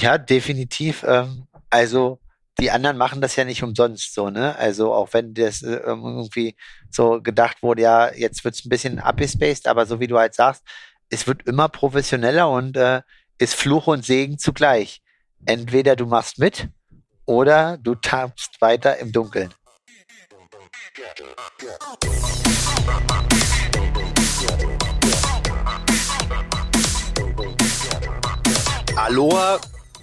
Ja, definitiv. Ähm, also die anderen machen das ja nicht umsonst so, ne? Also auch wenn das äh, irgendwie so gedacht wurde, ja, jetzt wird's ein bisschen abgespaced, aber so wie du halt sagst, es wird immer professioneller und äh, ist Fluch und Segen zugleich. Entweder du machst mit oder du tappst weiter im Dunkeln. Aloha,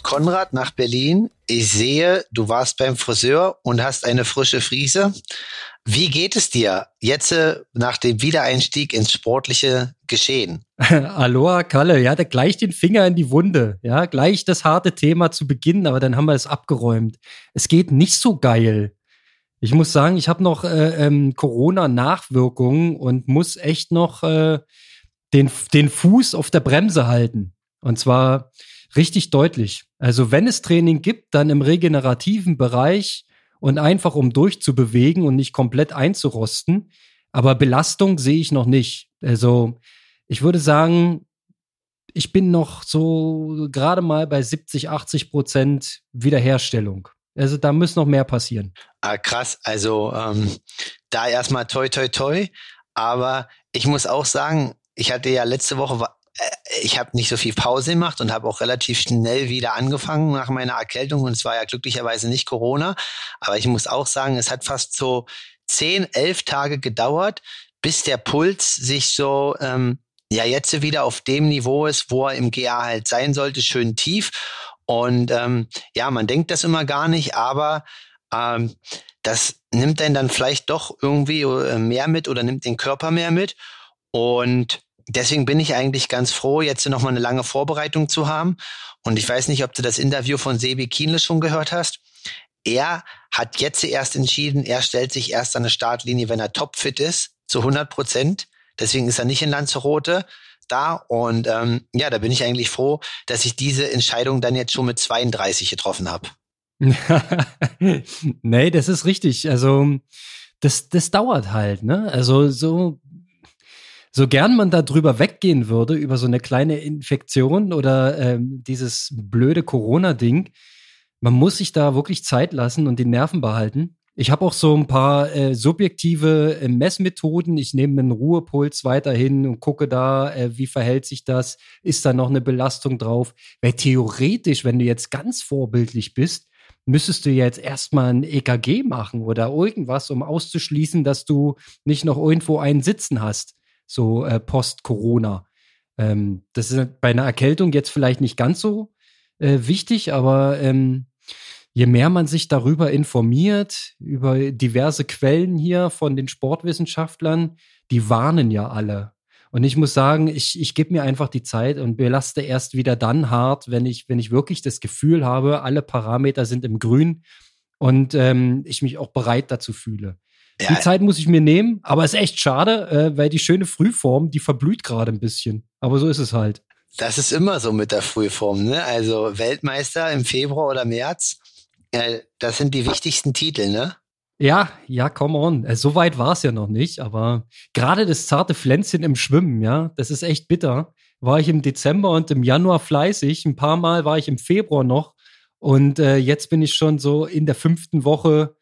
Konrad nach Berlin. Ich sehe, du warst beim Friseur und hast eine frische Friese. Wie geht es dir jetzt äh, nach dem Wiedereinstieg ins sportliche Geschehen? Aloha, Kalle. Ja, gleich den Finger in die Wunde. Ja, gleich das harte Thema zu Beginn, aber dann haben wir es abgeräumt. Es geht nicht so geil. Ich muss sagen, ich habe noch äh, ähm, Corona-Nachwirkungen und muss echt noch äh, den, den Fuß auf der Bremse halten. Und zwar richtig deutlich. Also wenn es Training gibt, dann im regenerativen Bereich und einfach um durchzubewegen und nicht komplett einzurosten. Aber Belastung sehe ich noch nicht. Also ich würde sagen, ich bin noch so gerade mal bei 70, 80 Prozent Wiederherstellung. Also da muss noch mehr passieren. Ah, krass. Also ähm, da erstmal toi toi toi. Aber ich muss auch sagen, ich hatte ja letzte Woche ich habe nicht so viel Pause gemacht und habe auch relativ schnell wieder angefangen nach meiner Erkältung und es war ja glücklicherweise nicht Corona. Aber ich muss auch sagen, es hat fast so zehn, elf Tage gedauert, bis der Puls sich so ähm, ja jetzt wieder auf dem Niveau ist, wo er im GA halt sein sollte, schön tief. Und ähm, ja, man denkt das immer gar nicht, aber ähm, das nimmt einen dann vielleicht doch irgendwie äh, mehr mit oder nimmt den Körper mehr mit. Und deswegen bin ich eigentlich ganz froh, jetzt noch mal eine lange Vorbereitung zu haben. Und ich weiß nicht, ob du das Interview von Sebi Kienle schon gehört hast. Er hat jetzt erst entschieden, er stellt sich erst an eine Startlinie, wenn er topfit ist, zu 100 Prozent. Deswegen ist er nicht in Lanzarote da. Und ähm, ja, da bin ich eigentlich froh, dass ich diese Entscheidung dann jetzt schon mit 32 getroffen habe. nee, das ist richtig. Also das, das dauert halt, ne? Also so so gern man da drüber weggehen würde, über so eine kleine Infektion oder ähm, dieses blöde Corona-Ding, man muss sich da wirklich Zeit lassen und die Nerven behalten. Ich habe auch so ein paar äh, subjektive äh, Messmethoden. Ich nehme einen Ruhepuls weiterhin und gucke da, äh, wie verhält sich das? Ist da noch eine Belastung drauf? Weil theoretisch, wenn du jetzt ganz vorbildlich bist, müsstest du jetzt erstmal ein EKG machen oder irgendwas, um auszuschließen, dass du nicht noch irgendwo einen Sitzen hast so äh, post-Corona. Ähm, das ist bei einer Erkältung jetzt vielleicht nicht ganz so äh, wichtig, aber ähm, je mehr man sich darüber informiert, über diverse Quellen hier von den Sportwissenschaftlern, die warnen ja alle. Und ich muss sagen, ich, ich gebe mir einfach die Zeit und belaste erst wieder dann hart, wenn ich, wenn ich wirklich das Gefühl habe, alle Parameter sind im Grün und ähm, ich mich auch bereit dazu fühle. Ja. Die Zeit muss ich mir nehmen, aber ist echt schade, äh, weil die schöne Frühform, die verblüht gerade ein bisschen. Aber so ist es halt. Das ist immer so mit der Frühform, ne? Also Weltmeister im Februar oder März, äh, das sind die wichtigsten Titel, ne? Ja, ja, come on. Äh, so weit war es ja noch nicht, aber gerade das zarte Pflänzchen im Schwimmen, ja, das ist echt bitter. War ich im Dezember und im Januar fleißig. Ein paar Mal war ich im Februar noch. Und äh, jetzt bin ich schon so in der fünften Woche,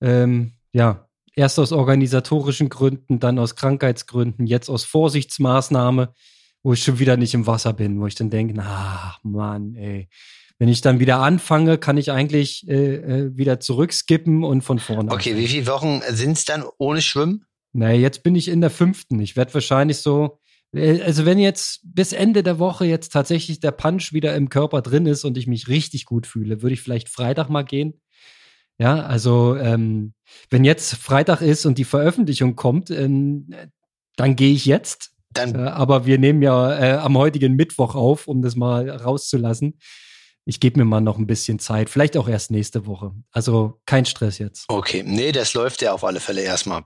ähm, ja, Erst aus organisatorischen Gründen, dann aus Krankheitsgründen, jetzt aus Vorsichtsmaßnahme, wo ich schon wieder nicht im Wasser bin, wo ich dann denke, ach Mann, ey. Wenn ich dann wieder anfange, kann ich eigentlich äh, äh, wieder zurückskippen und von vorne. Okay, anfangen. wie viele Wochen sind es dann ohne Schwimmen? Naja, jetzt bin ich in der fünften. Ich werde wahrscheinlich so, äh, also wenn jetzt bis Ende der Woche jetzt tatsächlich der Punch wieder im Körper drin ist und ich mich richtig gut fühle, würde ich vielleicht Freitag mal gehen. Ja, also ähm, wenn jetzt Freitag ist und die Veröffentlichung kommt, ähm, dann gehe ich jetzt. Dann. Äh, aber wir nehmen ja äh, am heutigen Mittwoch auf, um das mal rauszulassen. Ich gebe mir mal noch ein bisschen Zeit, vielleicht auch erst nächste Woche. Also kein Stress jetzt. Okay, nee, das läuft ja auf alle Fälle erstmal.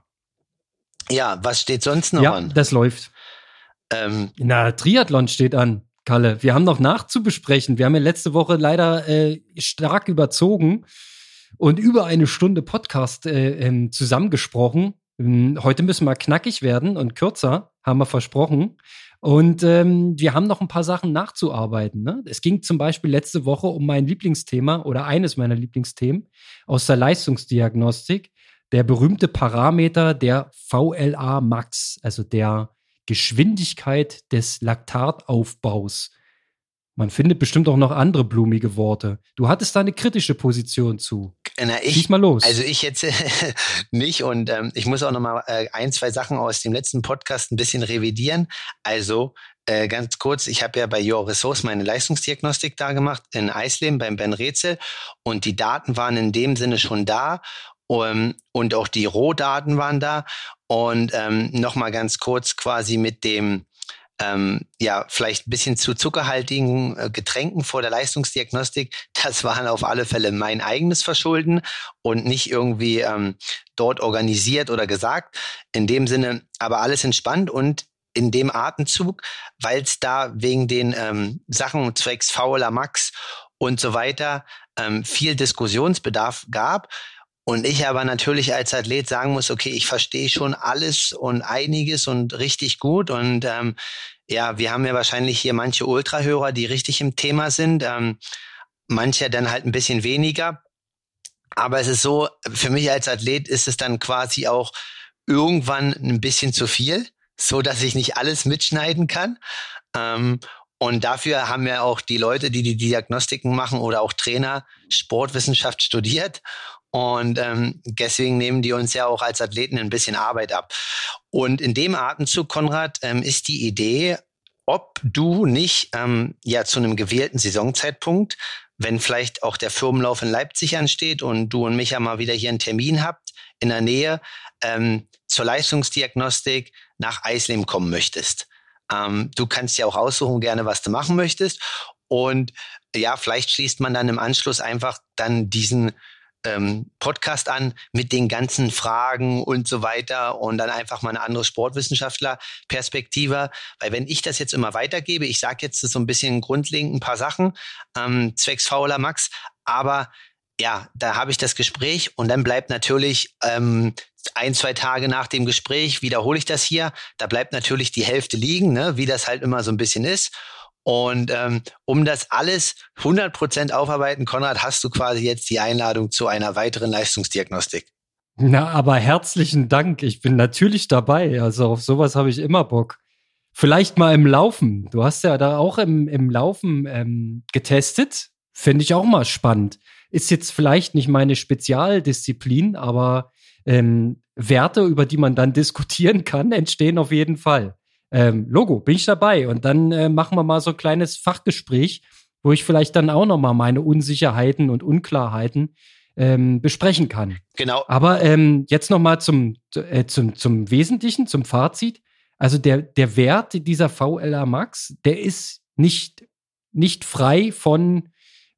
Ja, was steht sonst noch ja, an? Das läuft. Ähm, Na, Triathlon steht an, Kalle. Wir haben noch nachzubesprechen. Wir haben ja letzte Woche leider äh, stark überzogen und über eine Stunde Podcast äh, ähm, zusammengesprochen. Ähm, heute müssen wir knackig werden und kürzer. haben wir versprochen. Und ähm, wir haben noch ein paar Sachen nachzuarbeiten. Ne? Es ging zum Beispiel letzte Woche um mein Lieblingsthema oder eines meiner Lieblingsthemen aus der Leistungsdiagnostik, der berühmte Parameter der VLA Max, also der Geschwindigkeit des Laktataufbaus. Man findet bestimmt auch noch andere blumige Worte. Du hattest da eine kritische Position zu. Na, ich, Schieß mal los. Also ich jetzt nicht und ähm, ich muss auch noch mal äh, ein, zwei Sachen aus dem letzten Podcast ein bisschen revidieren. Also äh, ganz kurz, ich habe ja bei Your Resource meine Leistungsdiagnostik da gemacht in Eisleben beim Ben Rätsel und die Daten waren in dem Sinne schon da um, und auch die Rohdaten waren da und ähm, noch mal ganz kurz quasi mit dem ähm, ja, vielleicht ein bisschen zu zuckerhaltigen äh, Getränken vor der Leistungsdiagnostik, das waren auf alle Fälle mein eigenes Verschulden und nicht irgendwie ähm, dort organisiert oder gesagt. In dem Sinne aber alles entspannt und in dem Atemzug, weil es da wegen den ähm, Sachen zwecks fauler Max und so weiter ähm, viel Diskussionsbedarf gab, und ich aber natürlich als Athlet sagen muss, okay, ich verstehe schon alles und einiges und richtig gut. Und ähm, ja, wir haben ja wahrscheinlich hier manche Ultrahörer, die richtig im Thema sind, ähm, manche dann halt ein bisschen weniger. Aber es ist so, für mich als Athlet ist es dann quasi auch irgendwann ein bisschen zu viel, so dass ich nicht alles mitschneiden kann. Ähm, und dafür haben wir auch die Leute, die die Diagnostiken machen oder auch Trainer Sportwissenschaft studiert. Und ähm, deswegen nehmen die uns ja auch als Athleten ein bisschen Arbeit ab. Und in dem Atemzug, Konrad, ähm, ist die Idee, ob du nicht ähm, ja zu einem gewählten Saisonzeitpunkt, wenn vielleicht auch der Firmenlauf in Leipzig ansteht und du und Micha mal wieder hier einen Termin habt in der Nähe, ähm, zur Leistungsdiagnostik nach Eisleben kommen möchtest. Ähm, du kannst ja auch aussuchen gerne, was du machen möchtest. Und ja, vielleicht schließt man dann im Anschluss einfach dann diesen ähm, Podcast an mit den ganzen Fragen und so weiter und dann einfach mal eine andere Sportwissenschaftler-Perspektive. Weil wenn ich das jetzt immer weitergebe, ich sage jetzt so ein bisschen grundlegend ein paar Sachen, ähm, zwecks fauler Max, aber ja, da habe ich das Gespräch und dann bleibt natürlich ähm, ein, zwei Tage nach dem Gespräch wiederhole ich das hier. Da bleibt natürlich die Hälfte liegen, ne, wie das halt immer so ein bisschen ist. Und ähm, um das alles 100% aufarbeiten, Konrad, hast du quasi jetzt die Einladung zu einer weiteren Leistungsdiagnostik. Na, aber herzlichen Dank. Ich bin natürlich dabei. Also auf sowas habe ich immer Bock. Vielleicht mal im Laufen. Du hast ja da auch im, im Laufen ähm, getestet. Finde ich auch mal spannend. Ist jetzt vielleicht nicht meine Spezialdisziplin, aber ähm, Werte, über die man dann diskutieren kann, entstehen auf jeden Fall ähm, Logo, bin ich dabei. Und dann äh, machen wir mal so ein kleines Fachgespräch, wo ich vielleicht dann auch noch mal meine Unsicherheiten und Unklarheiten ähm, besprechen kann. Genau. Aber ähm, jetzt noch mal zum, äh, zum, zum Wesentlichen, zum Fazit. Also der, der Wert dieser VLA Max, der ist nicht, nicht frei von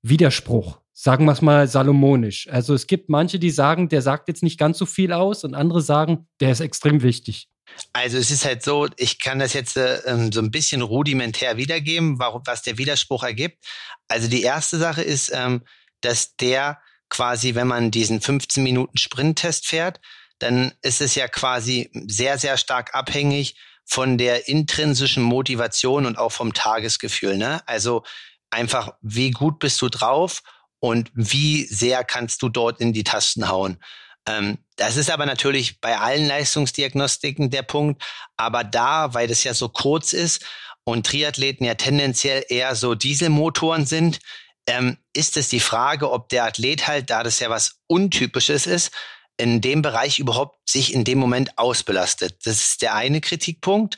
Widerspruch. Sagen wir es mal salomonisch. Also es gibt manche, die sagen, der sagt jetzt nicht ganz so viel aus und andere sagen, der ist extrem wichtig. Also es ist halt so, ich kann das jetzt äh, ähm, so ein bisschen rudimentär wiedergeben, warum, was der Widerspruch ergibt. Also die erste Sache ist, ähm, dass der quasi, wenn man diesen 15 Minuten Sprinttest fährt, dann ist es ja quasi sehr, sehr stark abhängig von der intrinsischen Motivation und auch vom Tagesgefühl. Ne? Also einfach, wie gut bist du drauf und wie sehr kannst du dort in die Tasten hauen. Ähm, das ist aber natürlich bei allen Leistungsdiagnostiken der Punkt. Aber da, weil das ja so kurz ist und Triathleten ja tendenziell eher so Dieselmotoren sind, ähm, ist es die Frage, ob der Athlet halt, da das ja was Untypisches ist, in dem Bereich überhaupt sich in dem Moment ausbelastet. Das ist der eine Kritikpunkt.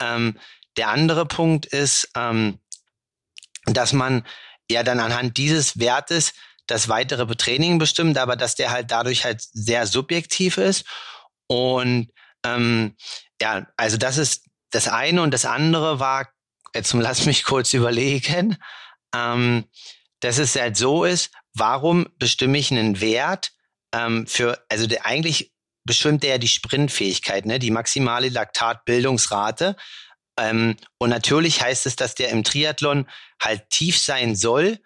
Ähm, der andere Punkt ist, ähm, dass man ja dann anhand dieses Wertes das weitere Training bestimmt, aber dass der halt dadurch halt sehr subjektiv ist. Und ähm, ja, also das ist das eine und das andere war, jetzt lass mich kurz überlegen, ähm, dass es halt so ist, warum bestimme ich einen Wert ähm, für, also der eigentlich bestimmt der ja die Sprintfähigkeit, ne, die maximale Laktatbildungsrate. Ähm, und natürlich heißt es, dass der im Triathlon halt tief sein soll.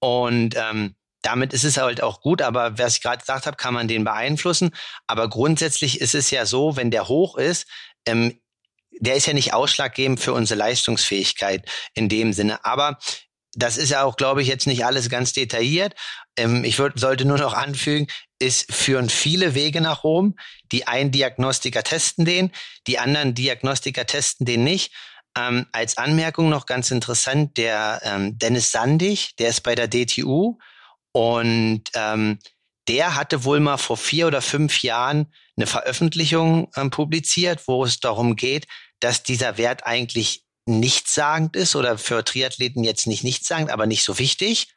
Und ähm, damit ist es halt auch gut, aber was ich gerade gesagt habe, kann man den beeinflussen. Aber grundsätzlich ist es ja so, wenn der hoch ist, ähm, der ist ja nicht ausschlaggebend für unsere Leistungsfähigkeit in dem Sinne. Aber das ist ja auch, glaube ich, jetzt nicht alles ganz detailliert. Ähm, ich würd, sollte nur noch anfügen, es führen viele Wege nach Rom. Die einen Diagnostiker testen den, die anderen Diagnostiker testen den nicht. Ähm, als Anmerkung noch ganz interessant, der ähm, Dennis Sandig, der ist bei der DTU und ähm, der hatte wohl mal vor vier oder fünf Jahren eine Veröffentlichung ähm, publiziert, wo es darum geht, dass dieser Wert eigentlich nichtssagend ist oder für Triathleten jetzt nicht nichtssagend, aber nicht so wichtig.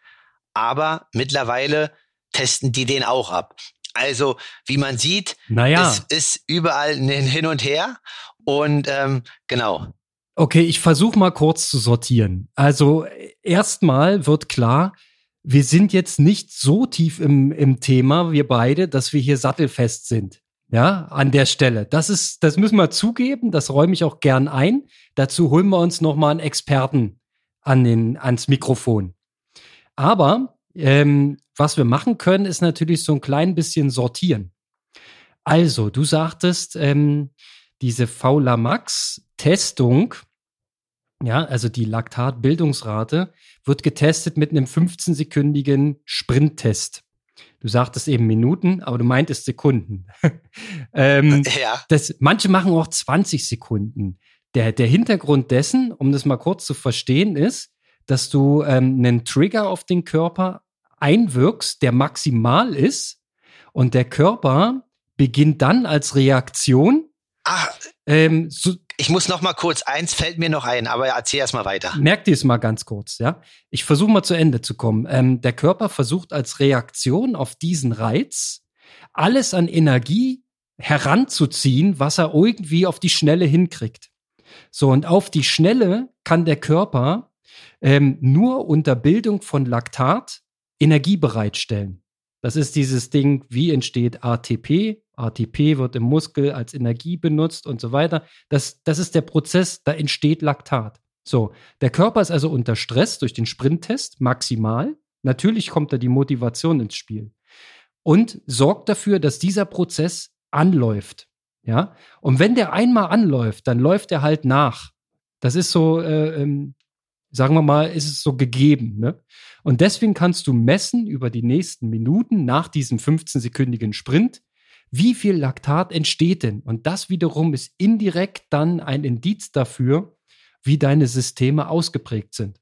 Aber mittlerweile testen die den auch ab. Also, wie man sieht, naja. es ist überall hin und her. Und ähm, genau. Okay, ich versuche mal kurz zu sortieren. Also erstmal wird klar, wir sind jetzt nicht so tief im, im Thema, wir beide, dass wir hier sattelfest sind. Ja, an der Stelle. Das ist, das müssen wir zugeben, das räume ich auch gern ein. Dazu holen wir uns nochmal einen Experten an den, ans Mikrofon. Aber ähm, was wir machen können, ist natürlich so ein klein bisschen sortieren. Also, du sagtest, ähm, diese Faula Max Testung, ja, also die Laktatbildungsrate, wird getestet mit einem 15-sekündigen Sprinttest. Du sagtest eben Minuten, aber du meintest Sekunden. ähm, ja. Das, manche machen auch 20 Sekunden. Der, der Hintergrund dessen, um das mal kurz zu verstehen, ist, dass du ähm, einen Trigger auf den Körper einwirkst, der maximal ist und der Körper beginnt dann als Reaktion. Ah, ähm, so, ich muss noch mal kurz, eins fällt mir noch ein, aber erzähl erst mal weiter. Merk dir es mal ganz kurz, ja. Ich versuche mal zu Ende zu kommen. Ähm, der Körper versucht als Reaktion auf diesen Reiz alles an Energie heranzuziehen, was er irgendwie auf die Schnelle hinkriegt. So, und auf die Schnelle kann der Körper ähm, nur unter Bildung von Laktat Energie bereitstellen. Das ist dieses Ding, wie entsteht ATP, ATP wird im Muskel als Energie benutzt und so weiter. Das, das ist der Prozess, da entsteht Laktat. So, der Körper ist also unter Stress durch den Sprinttest maximal. Natürlich kommt da die Motivation ins Spiel und sorgt dafür, dass dieser Prozess anläuft. Ja, und wenn der einmal anläuft, dann läuft er halt nach. Das ist so, äh, ähm, sagen wir mal, ist es so gegeben. Ne? Und deswegen kannst du messen über die nächsten Minuten nach diesem 15-sekündigen Sprint, wie viel Laktat entsteht denn? Und das wiederum ist indirekt dann ein Indiz dafür, wie deine Systeme ausgeprägt sind.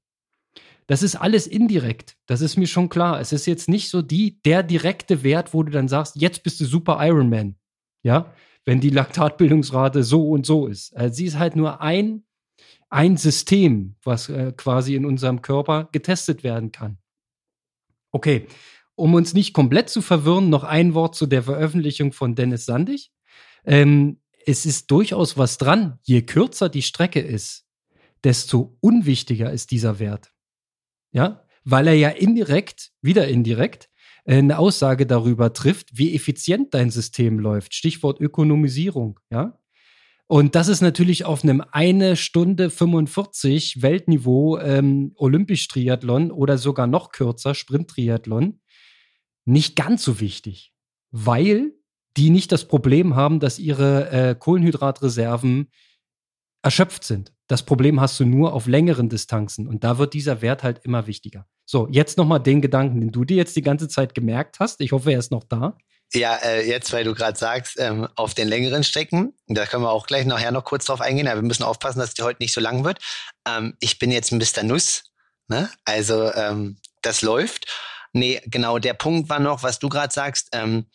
Das ist alles indirekt. Das ist mir schon klar. Es ist jetzt nicht so die, der direkte Wert, wo du dann sagst, jetzt bist du super Ironman. Ja, wenn die Laktatbildungsrate so und so ist. Also sie ist halt nur ein, ein System, was äh, quasi in unserem Körper getestet werden kann. Okay, um uns nicht komplett zu verwirren, noch ein Wort zu der Veröffentlichung von Dennis Sandig. Ähm, es ist durchaus was dran. Je kürzer die Strecke ist, desto unwichtiger ist dieser Wert. Ja, weil er ja indirekt, wieder indirekt, eine Aussage darüber trifft, wie effizient dein System läuft. Stichwort Ökonomisierung, ja. Und das ist natürlich auf einem eine Stunde 45 Weltniveau ähm, Olympisch-Triathlon oder sogar noch kürzer Sprint-Triathlon nicht ganz so wichtig, weil die nicht das Problem haben, dass ihre äh, Kohlenhydratreserven erschöpft sind. Das Problem hast du nur auf längeren Distanzen und da wird dieser Wert halt immer wichtiger. So, jetzt nochmal den Gedanken, den du dir jetzt die ganze Zeit gemerkt hast. Ich hoffe, er ist noch da. Ja, äh, jetzt, weil du gerade sagst, ähm, auf den längeren Strecken, da können wir auch gleich nachher noch kurz drauf eingehen, aber wir müssen aufpassen, dass die heute nicht so lang wird. Ähm, ich bin jetzt Mr. Nuss, ne? also ähm, das läuft. Nee, genau, der Punkt war noch, was du gerade sagst, ähm,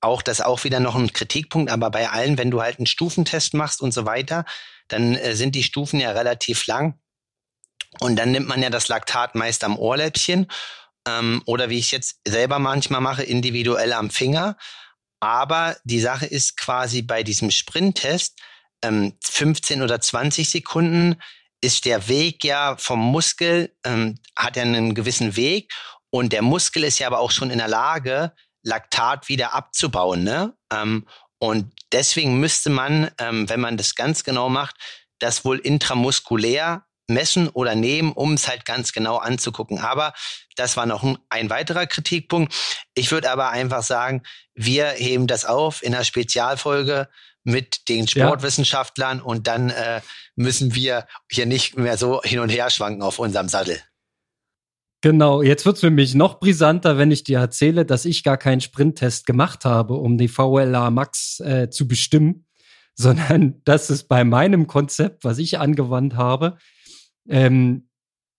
auch das auch wieder noch ein Kritikpunkt, aber bei allen, wenn du halt einen Stufentest machst und so weiter, dann äh, sind die Stufen ja relativ lang. Und dann nimmt man ja das Laktat meist am Ohrläppchen ähm, oder wie ich es jetzt selber manchmal mache, individuell am Finger. Aber die Sache ist quasi bei diesem Sprinttest, ähm, 15 oder 20 Sekunden ist der Weg ja vom Muskel, ähm, hat ja einen gewissen Weg und der Muskel ist ja aber auch schon in der Lage, Laktat wieder abzubauen. Ne? Ähm, und deswegen müsste man, ähm, wenn man das ganz genau macht, das wohl intramuskulär messen oder nehmen, um es halt ganz genau anzugucken. Aber das war noch ein, ein weiterer Kritikpunkt. Ich würde aber einfach sagen, wir heben das auf in einer Spezialfolge, mit den Sportwissenschaftlern ja. und dann äh, müssen wir hier nicht mehr so hin und her schwanken auf unserem Sattel. Genau, jetzt wird's für mich noch brisanter, wenn ich dir erzähle, dass ich gar keinen Sprinttest gemacht habe, um die VLA Max äh, zu bestimmen, sondern dass es bei meinem Konzept, was ich angewandt habe, ähm,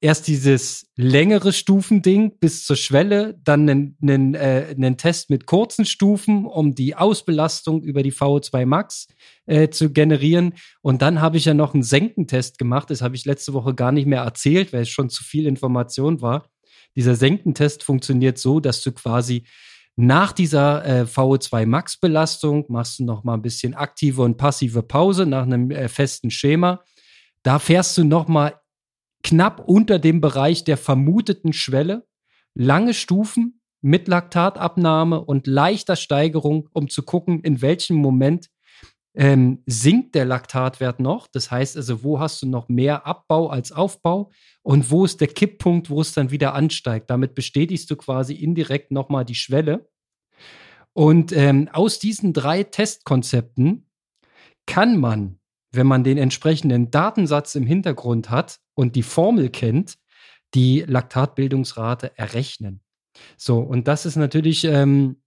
erst dieses längere Stufending bis zur Schwelle, dann einen, einen, äh, einen Test mit kurzen Stufen, um die Ausbelastung über die VO2 Max äh, zu generieren. Und dann habe ich ja noch einen Senkentest gemacht. Das habe ich letzte Woche gar nicht mehr erzählt, weil es schon zu viel Information war. Dieser Senkentest funktioniert so, dass du quasi nach dieser äh, VO2 Max Belastung machst du noch mal ein bisschen aktive und passive Pause nach einem äh, festen Schema. Da fährst du noch mal knapp unter dem Bereich der vermuteten Schwelle, lange Stufen mit Laktatabnahme und leichter Steigerung, um zu gucken, in welchem Moment ähm, sinkt der Laktatwert noch. Das heißt also, wo hast du noch mehr Abbau als Aufbau und wo ist der Kipppunkt, wo es dann wieder ansteigt. Damit bestätigst du quasi indirekt nochmal die Schwelle. Und ähm, aus diesen drei Testkonzepten kann man, wenn man den entsprechenden Datensatz im Hintergrund hat, und die Formel kennt, die Laktatbildungsrate errechnen. So, und das ist natürlich ähm,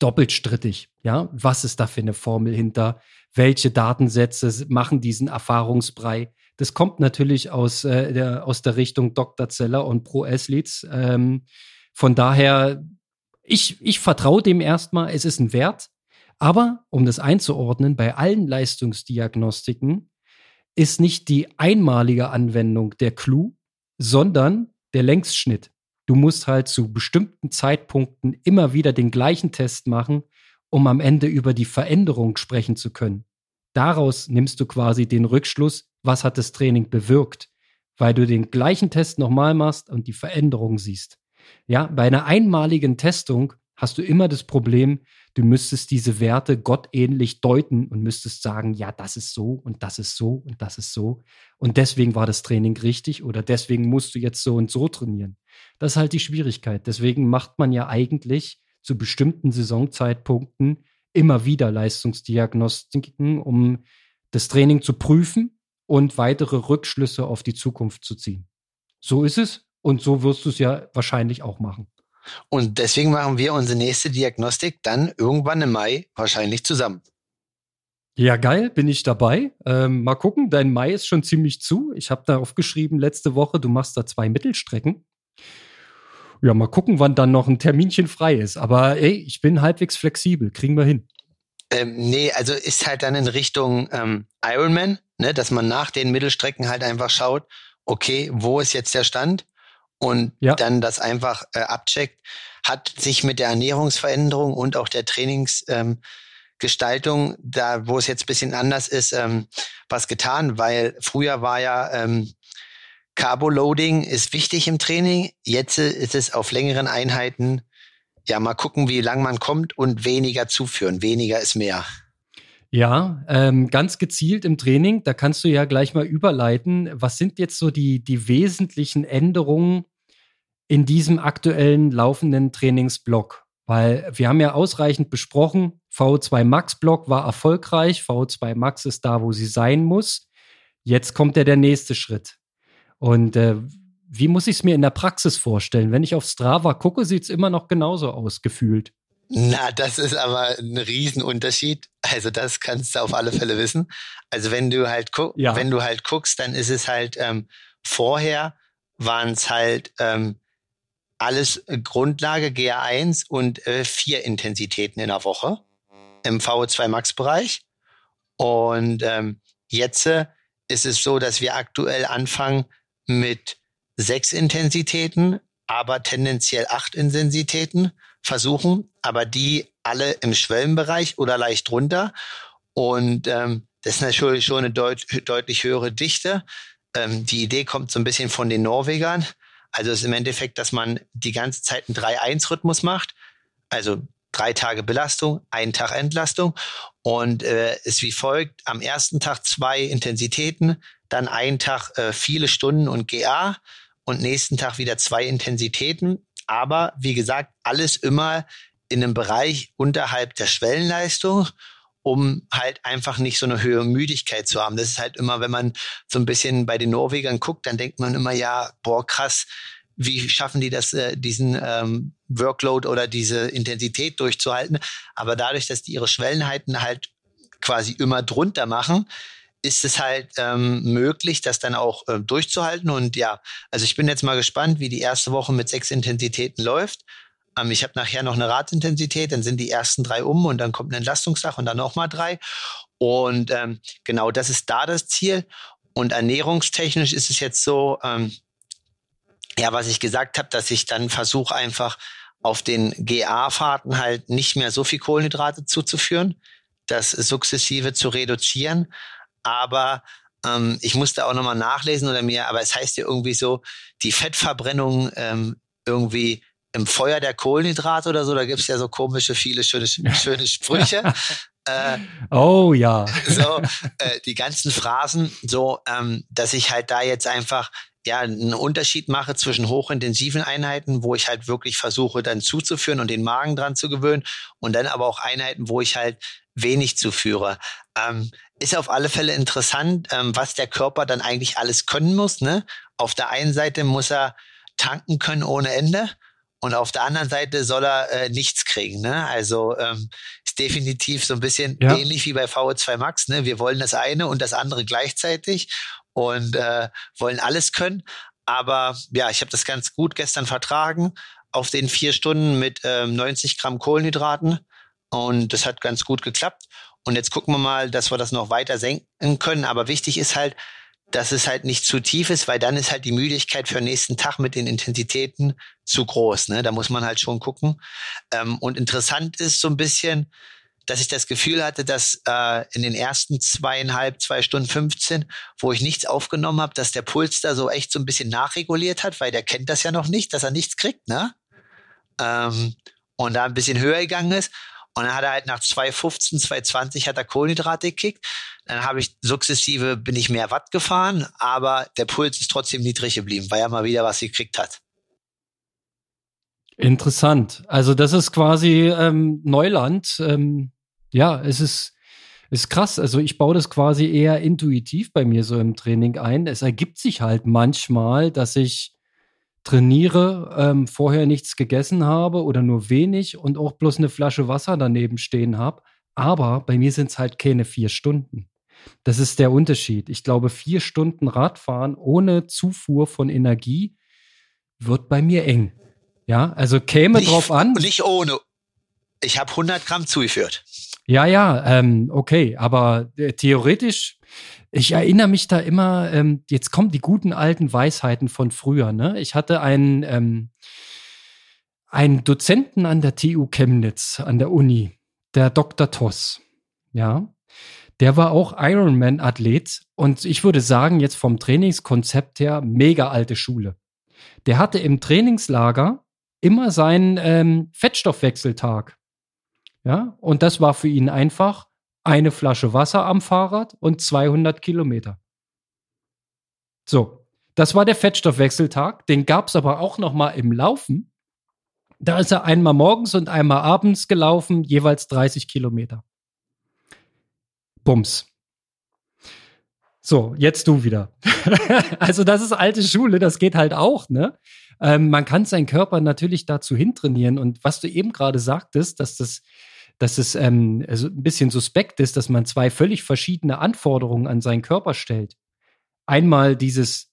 doppelt strittig. Ja, was ist da für eine Formel hinter? Welche Datensätze machen diesen Erfahrungsbrei? Das kommt natürlich aus, äh, der, aus der Richtung Dr. Zeller und Pro Athletes. Ähm, von daher, ich, ich vertraue dem erstmal, es ist ein Wert. Aber um das einzuordnen, bei allen Leistungsdiagnostiken ist nicht die einmalige Anwendung der Clou, sondern der Längsschnitt. Du musst halt zu bestimmten Zeitpunkten immer wieder den gleichen Test machen, um am Ende über die Veränderung sprechen zu können. Daraus nimmst du quasi den Rückschluss, was hat das Training bewirkt, weil du den gleichen Test nochmal machst und die Veränderung siehst. Ja, bei einer einmaligen Testung hast du immer das Problem, du müsstest diese Werte gottähnlich deuten und müsstest sagen, ja, das ist so und das ist so und das ist so. Und deswegen war das Training richtig oder deswegen musst du jetzt so und so trainieren. Das ist halt die Schwierigkeit. Deswegen macht man ja eigentlich zu bestimmten Saisonzeitpunkten immer wieder Leistungsdiagnostiken, um das Training zu prüfen und weitere Rückschlüsse auf die Zukunft zu ziehen. So ist es und so wirst du es ja wahrscheinlich auch machen. Und deswegen machen wir unsere nächste Diagnostik dann irgendwann im Mai wahrscheinlich zusammen. Ja, geil, bin ich dabei. Ähm, mal gucken, dein Mai ist schon ziemlich zu. Ich habe da aufgeschrieben letzte Woche, du machst da zwei Mittelstrecken. Ja, mal gucken, wann dann noch ein Terminchen frei ist. Aber ey, ich bin halbwegs flexibel, kriegen wir hin. Ähm, nee, also ist halt dann in Richtung ähm, Ironman, ne, dass man nach den Mittelstrecken halt einfach schaut, okay, wo ist jetzt der Stand? Und ja. dann das einfach äh, abcheckt, hat sich mit der Ernährungsveränderung und auch der Trainingsgestaltung, ähm, da wo es jetzt bisschen anders ist, ähm, was getan, weil früher war ja ähm, Carboloading ist wichtig im Training, jetzt ist es auf längeren Einheiten, ja, mal gucken, wie lang man kommt und weniger zuführen. Weniger ist mehr. Ja, ähm, ganz gezielt im Training, da kannst du ja gleich mal überleiten. Was sind jetzt so die, die wesentlichen Änderungen in diesem aktuellen laufenden Trainingsblock? Weil wir haben ja ausreichend besprochen, VO2 Max Block war erfolgreich, VO2 Max ist da, wo sie sein muss. Jetzt kommt ja der nächste Schritt. Und äh, wie muss ich es mir in der Praxis vorstellen? Wenn ich auf Strava gucke, sieht es immer noch genauso aus, gefühlt. Na, das ist aber ein Riesenunterschied. Also das kannst du auf alle Fälle wissen. Also wenn du halt guck, ja. wenn du halt guckst, dann ist es halt ähm, vorher waren es halt ähm, alles Grundlage GR1 und äh, vier Intensitäten in der Woche im VO2 Max Bereich. Und ähm, jetzt äh, ist es so, dass wir aktuell anfangen mit sechs Intensitäten, aber tendenziell acht Intensitäten versuchen, aber die alle im Schwellenbereich oder leicht drunter. Und ähm, das ist natürlich schon eine deut deutlich höhere Dichte. Ähm, die Idee kommt so ein bisschen von den Norwegern. Also es ist im Endeffekt, dass man die ganze Zeit einen 3-1-Rhythmus macht. Also drei Tage Belastung, einen Tag Entlastung und äh, ist wie folgt. Am ersten Tag zwei Intensitäten, dann einen Tag äh, viele Stunden und GA und nächsten Tag wieder zwei Intensitäten. Aber wie gesagt, alles immer in einem Bereich unterhalb der Schwellenleistung um halt einfach nicht so eine höhere Müdigkeit zu haben. Das ist halt immer, wenn man so ein bisschen bei den Norwegern guckt, dann denkt man immer, ja, boah, krass, wie schaffen die das, äh, diesen ähm, Workload oder diese Intensität durchzuhalten. Aber dadurch, dass die ihre Schwellenheiten halt quasi immer drunter machen, ist es halt ähm, möglich, das dann auch äh, durchzuhalten. Und ja, also ich bin jetzt mal gespannt, wie die erste Woche mit sechs Intensitäten läuft. Ähm, ich habe nachher noch eine Radintensität, dann sind die ersten drei um und dann kommt ein Entlastungstag und dann nochmal drei. Und ähm, genau, das ist da das Ziel. Und ernährungstechnisch ist es jetzt so, ähm, ja, was ich gesagt habe, dass ich dann versuche einfach auf den GA-Fahrten halt nicht mehr so viel Kohlenhydrate zuzuführen, das sukzessive zu reduzieren. Aber ähm, ich musste auch nochmal nachlesen oder mir, aber es heißt ja irgendwie so, die Fettverbrennung ähm, irgendwie im Feuer der Kohlenhydrate oder so, da gibt's ja so komische, viele schöne, schöne Sprüche. äh, oh ja. so, äh, die ganzen Phrasen, so, ähm, dass ich halt da jetzt einfach ja einen Unterschied mache zwischen hochintensiven Einheiten, wo ich halt wirklich versuche, dann zuzuführen und den Magen dran zu gewöhnen, und dann aber auch Einheiten, wo ich halt wenig zuführe. Ähm, ist auf alle Fälle interessant, ähm, was der Körper dann eigentlich alles können muss. Ne? Auf der einen Seite muss er tanken können ohne Ende und auf der anderen Seite soll er äh, nichts kriegen. Ne? Also ähm, ist definitiv so ein bisschen ja. ähnlich wie bei VO2 Max. Ne? Wir wollen das eine und das andere gleichzeitig und äh, wollen alles können. Aber ja, ich habe das ganz gut gestern vertragen auf den vier Stunden mit ähm, 90 Gramm Kohlenhydraten und das hat ganz gut geklappt. Und jetzt gucken wir mal, dass wir das noch weiter senken können. Aber wichtig ist halt, dass es halt nicht zu tief ist, weil dann ist halt die Müdigkeit für den nächsten Tag mit den Intensitäten zu groß. Ne? Da muss man halt schon gucken. Ähm, und interessant ist so ein bisschen, dass ich das Gefühl hatte, dass äh, in den ersten zweieinhalb, zwei Stunden 15, wo ich nichts aufgenommen habe, dass der Puls da so echt so ein bisschen nachreguliert hat, weil der kennt das ja noch nicht, dass er nichts kriegt, ne? Ähm, und da ein bisschen höher gegangen ist. Und dann hat er halt nach 2,15, 2,20 hat er Kohlenhydrate gekickt. Dann habe ich sukzessive, bin ich mehr Watt gefahren, aber der Puls ist trotzdem niedrig geblieben, weil er mal wieder was gekriegt hat. Interessant. Also das ist quasi ähm, Neuland. Ähm, ja, es ist, ist krass. Also ich baue das quasi eher intuitiv bei mir so im Training ein. Es ergibt sich halt manchmal, dass ich trainiere, ähm, vorher nichts gegessen habe oder nur wenig und auch bloß eine Flasche Wasser daneben stehen habe. Aber bei mir sind es halt keine vier Stunden. Das ist der Unterschied. Ich glaube, vier Stunden Radfahren ohne Zufuhr von Energie wird bei mir eng. Ja, also käme nicht, drauf an. Nicht ohne. Ich habe 100 Gramm zugeführt. Ja, ja, ähm, okay, aber äh, theoretisch ich erinnere mich da immer, ähm, jetzt kommen die guten alten Weisheiten von früher. Ne? Ich hatte einen, ähm, einen Dozenten an der TU Chemnitz, an der Uni, der Dr. Toss. Ja, der war auch Ironman-Athlet und ich würde sagen, jetzt vom Trainingskonzept her, mega alte Schule. Der hatte im Trainingslager immer seinen ähm, Fettstoffwechseltag. Ja, und das war für ihn einfach eine Flasche Wasser am Fahrrad und 200 Kilometer. So, das war der Fettstoffwechseltag. Den gab es aber auch noch mal im Laufen. Da ist er einmal morgens und einmal abends gelaufen, jeweils 30 Kilometer. Bums. So, jetzt du wieder. also das ist alte Schule, das geht halt auch, ne? Ähm, man kann seinen Körper natürlich dazu hintrainieren und was du eben gerade sagtest, dass das dass es ähm, also ein bisschen suspekt ist, dass man zwei völlig verschiedene Anforderungen an seinen Körper stellt. Einmal dieses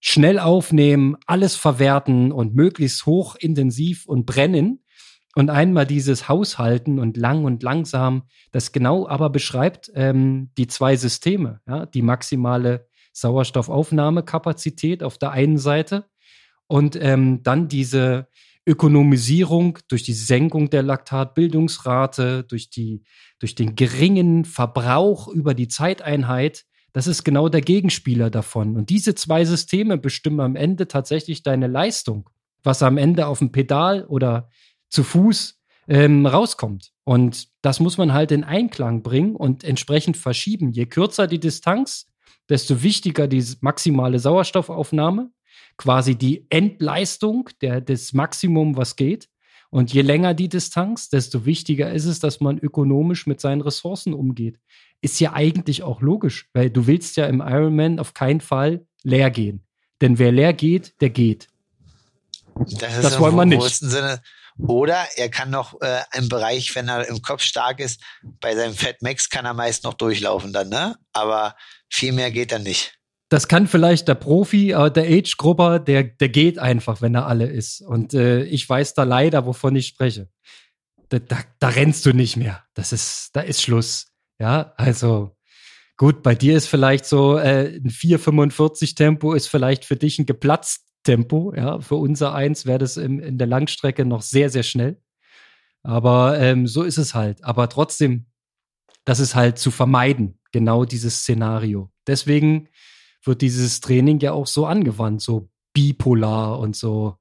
schnell aufnehmen, alles verwerten und möglichst hoch intensiv und brennen. Und einmal dieses Haushalten und lang und langsam, das genau aber beschreibt ähm, die zwei Systeme. Ja? Die maximale Sauerstoffaufnahmekapazität auf der einen Seite und ähm, dann diese Ökonomisierung durch die Senkung der Laktatbildungsrate, durch, die, durch den geringen Verbrauch über die Zeiteinheit, das ist genau der Gegenspieler davon. Und diese zwei Systeme bestimmen am Ende tatsächlich deine Leistung, was am Ende auf dem Pedal oder zu Fuß ähm, rauskommt. Und das muss man halt in Einklang bringen und entsprechend verschieben. Je kürzer die Distanz, desto wichtiger die maximale Sauerstoffaufnahme quasi die Endleistung, der, das Maximum, was geht. Und je länger die Distanz, desto wichtiger ist es, dass man ökonomisch mit seinen Ressourcen umgeht. Ist ja eigentlich auch logisch, weil du willst ja im Ironman auf keinen Fall leer gehen. Denn wer leer geht, der geht. Das, das wollen wir nicht. Sinne. Oder er kann noch äh, im Bereich, wenn er im Kopf stark ist, bei seinem Fat Max kann er meist noch durchlaufen dann, ne? Aber viel mehr geht dann nicht das kann vielleicht der Profi, aber der Age-Grupper, der, der geht einfach, wenn er alle ist. Und äh, ich weiß da leider, wovon ich spreche. Da, da, da rennst du nicht mehr. Das ist, da ist Schluss. Ja, also gut, bei dir ist vielleicht so äh, ein 4,45 Tempo ist vielleicht für dich ein geplatzt Tempo. Ja, für unser Eins wäre das im, in der Langstrecke noch sehr, sehr schnell. Aber ähm, so ist es halt. Aber trotzdem, das ist halt zu vermeiden, genau dieses Szenario. Deswegen wird dieses Training ja auch so angewandt, so bipolar und so,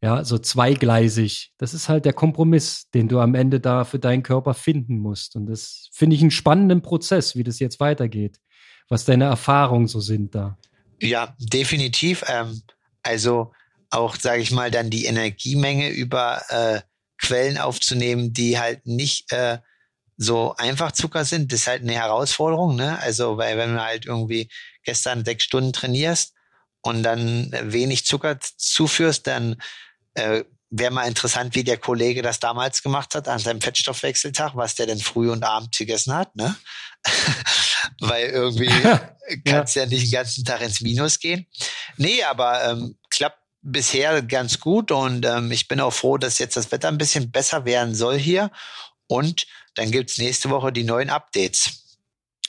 ja, so zweigleisig. Das ist halt der Kompromiss, den du am Ende da für deinen Körper finden musst. Und das finde ich einen spannenden Prozess, wie das jetzt weitergeht, was deine Erfahrungen so sind da. Ja, definitiv. Ähm, also auch, sage ich mal, dann die Energiemenge über äh, Quellen aufzunehmen, die halt nicht äh, so einfach Zucker sind, das ist halt eine Herausforderung, ne? Also, weil wenn du halt irgendwie gestern sechs Stunden trainierst und dann wenig Zucker zuführst, dann äh, wäre mal interessant, wie der Kollege das damals gemacht hat an seinem Fettstoffwechseltag, was der denn früh und abend gegessen hat, ne? Weil irgendwie kann es ja. ja nicht den ganzen Tag ins Minus gehen. Nee, aber ähm, klappt bisher ganz gut und ähm, ich bin auch froh, dass jetzt das Wetter ein bisschen besser werden soll hier. Und dann gibt's nächste Woche die neuen Updates.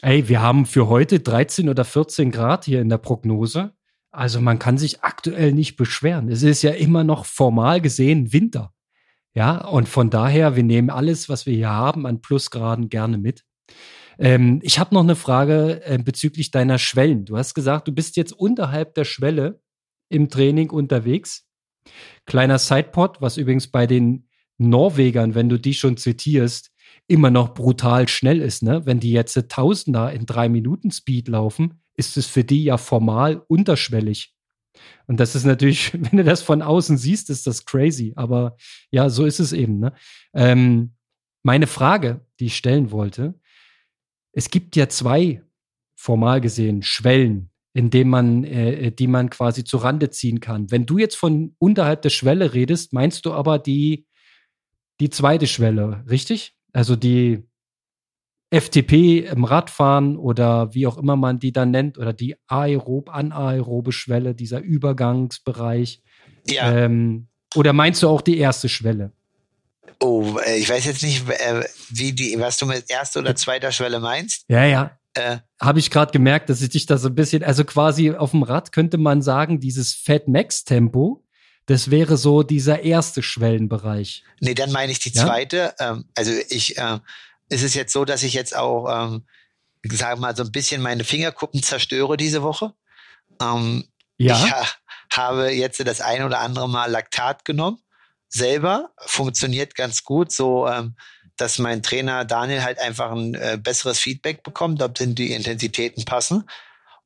Ey, wir haben für heute 13 oder 14 Grad hier in der Prognose. Also man kann sich aktuell nicht beschweren. Es ist ja immer noch formal gesehen Winter. Ja, und von daher, wir nehmen alles, was wir hier haben, an Plusgraden gerne mit. Ähm, ich habe noch eine Frage äh, bezüglich deiner Schwellen. Du hast gesagt, du bist jetzt unterhalb der Schwelle im Training unterwegs. Kleiner Sidepod, was übrigens bei den Norwegern, wenn du die schon zitierst, immer noch brutal schnell ist. Ne? Wenn die jetzt Tausender in drei Minuten Speed laufen, ist es für die ja formal unterschwellig. Und das ist natürlich, wenn du das von außen siehst, ist das crazy. Aber ja, so ist es eben. Ne? Ähm, meine Frage, die ich stellen wollte, es gibt ja zwei formal gesehen Schwellen, in denen man, äh, die man quasi zu Rande ziehen kann. Wenn du jetzt von unterhalb der Schwelle redest, meinst du aber die, die zweite Schwelle, richtig? Also die FTP im Radfahren oder wie auch immer man die dann nennt oder die aerob, anaerobe Schwelle, dieser Übergangsbereich. Ja. Ähm, oder meinst du auch die erste Schwelle? Oh, äh, ich weiß jetzt nicht, äh, wie die, was du mit erster oder zweiter Schwelle meinst. Ja, ja. Äh, Habe ich gerade gemerkt, dass ich dich da so ein bisschen, also quasi auf dem Rad könnte man sagen, dieses Fat Max Tempo das wäre so dieser erste Schwellenbereich. Nee, dann meine ich die ja? zweite. Ähm, also ich, äh, ist es jetzt so, dass ich jetzt auch, ähm, sage mal, so ein bisschen meine Fingerkuppen zerstöre diese Woche. Ähm, ja. Ich ha habe jetzt das ein oder andere Mal Laktat genommen. Selber funktioniert ganz gut, so ähm, dass mein Trainer Daniel halt einfach ein äh, besseres Feedback bekommt, ob denn die Intensitäten passen.